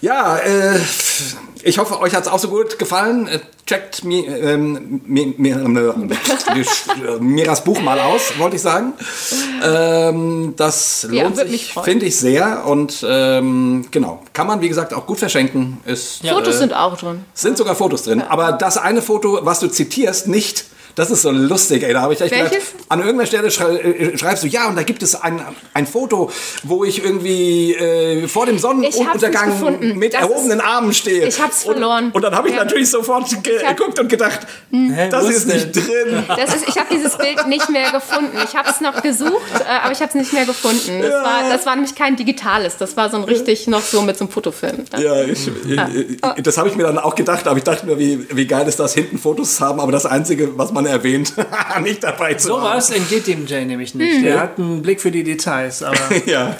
Ja, äh, ich hoffe, euch hat es auch so gut gefallen. Äh, Checkt mi, ähm, mi, mi, äh, Miras Buch mal aus, wollte ich sagen. Ähm, das Ja, lohnt mich sich, finde ich sehr. Und ähm, genau, kann man, wie gesagt, auch gut verschenken. Ist, Fotos äh, sind auch drin. sind sogar Fotos drin. Aber das eine Foto, was du zitierst, nicht. Das ist so lustig, ey. Da habe ich echt Welches? gedacht, an irgendeiner Stelle schrei äh, schreibst du, ja, und da gibt es ein, ein Foto, wo ich irgendwie äh, vor dem Sonnenuntergang mit Das erhobenen ist- Armen stehe. Ich hab's Und- verloren. Und, dann habe ich Ja. natürlich sofort geguckt und gedacht, Hä, das ist nicht denn? drin. Das ist, ich habe dieses Bild nicht mehr gefunden. Ich habe es noch gesucht, äh, aber ich habe es nicht mehr gefunden. Das, war, das war nämlich kein digitales. Das war so ein richtig noch so mit so einem Fotofilm. Ja, ich, ich, ich, das habe ich mir dann auch gedacht, aber ich dachte mir, wie, wie geil ist das, hinten Fotos haben, aber das Einzige, was man erwähnt, nicht dabei zu haben. Sowas entgeht dem Jay nämlich nicht. Der hat einen Blick für die Details. Aber Ja,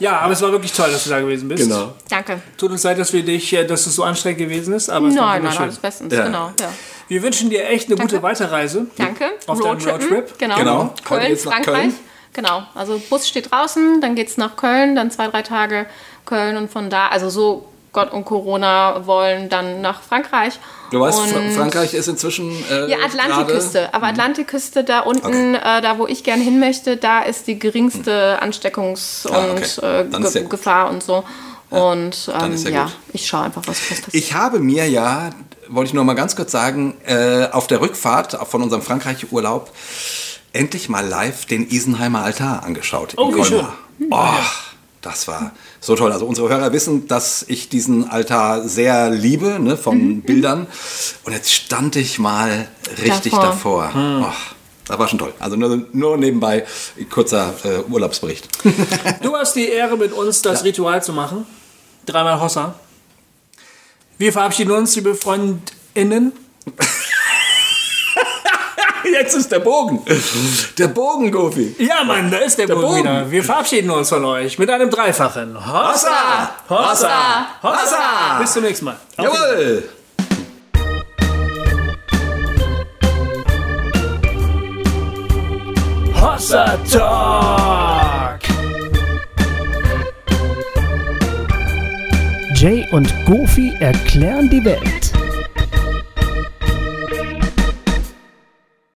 ja, aber es war wirklich toll, dass du da gewesen bist. genau. Danke. Tut uns leid, dass wir dich, äh, dass es so anstrengend gewesen ist, aber es war Nein, nein, wunderschön. alles bestens. Ja. Genau. Ja. Wir wünschen dir echt eine gute Weiterreise. Danke. Auf deinem Roadtrippen, Roadtrip. Genau. Genau. Heute Köln, nach Frankreich. Köln. Genau, also Bus steht draußen, dann geht es nach Köln, dann zwei, drei Tage Köln und von da, also so Gott und Corona wollen dann nach Frankreich. Du weißt, und Fra Frankreich ist inzwischen. Äh, ja, Atlantikküste. Aber Atlantikküste da unten, Okay. äh, da wo ich gern hin möchte, da ist die geringste Ansteckungs- Ah, okay. und äh, Ge ja. Gefahr und so. Und ähm, ja ja, ich schaue einfach, was, passiert. Ich habe mir ja, wollte ich nur mal ganz kurz sagen, äh, auf der Rückfahrt von unserem Frankreich-Urlaub endlich mal live den Isenheimer Altar angeschaut. in Oh, wie Colmar. Oh, das war so toll. Also unsere Hörer wissen, dass ich diesen Altar sehr liebe, ne, von Mhm. Bildern. Und jetzt stand ich mal richtig davor. Davor. Oh, das war schon toll. Also nur, nur nebenbei kurzer äh, Urlaubsbericht. Du hast die Ehre, mit uns das Ritual zu machen. Dreimal Hossa. Wir verabschieden uns, liebe FreundInnen. Jetzt ist der Bogen. Der Bogen, Gofi. Ja, Mann, da ist der, Bogen, Bogen. wieder. Wir verabschieden uns von euch mit einem Dreifachen. Hossa! Hossa! Hossa! Bis zum nächsten Mal. Auf Jawohl! Hossa Talk! Jay und Goofy erklären die Welt.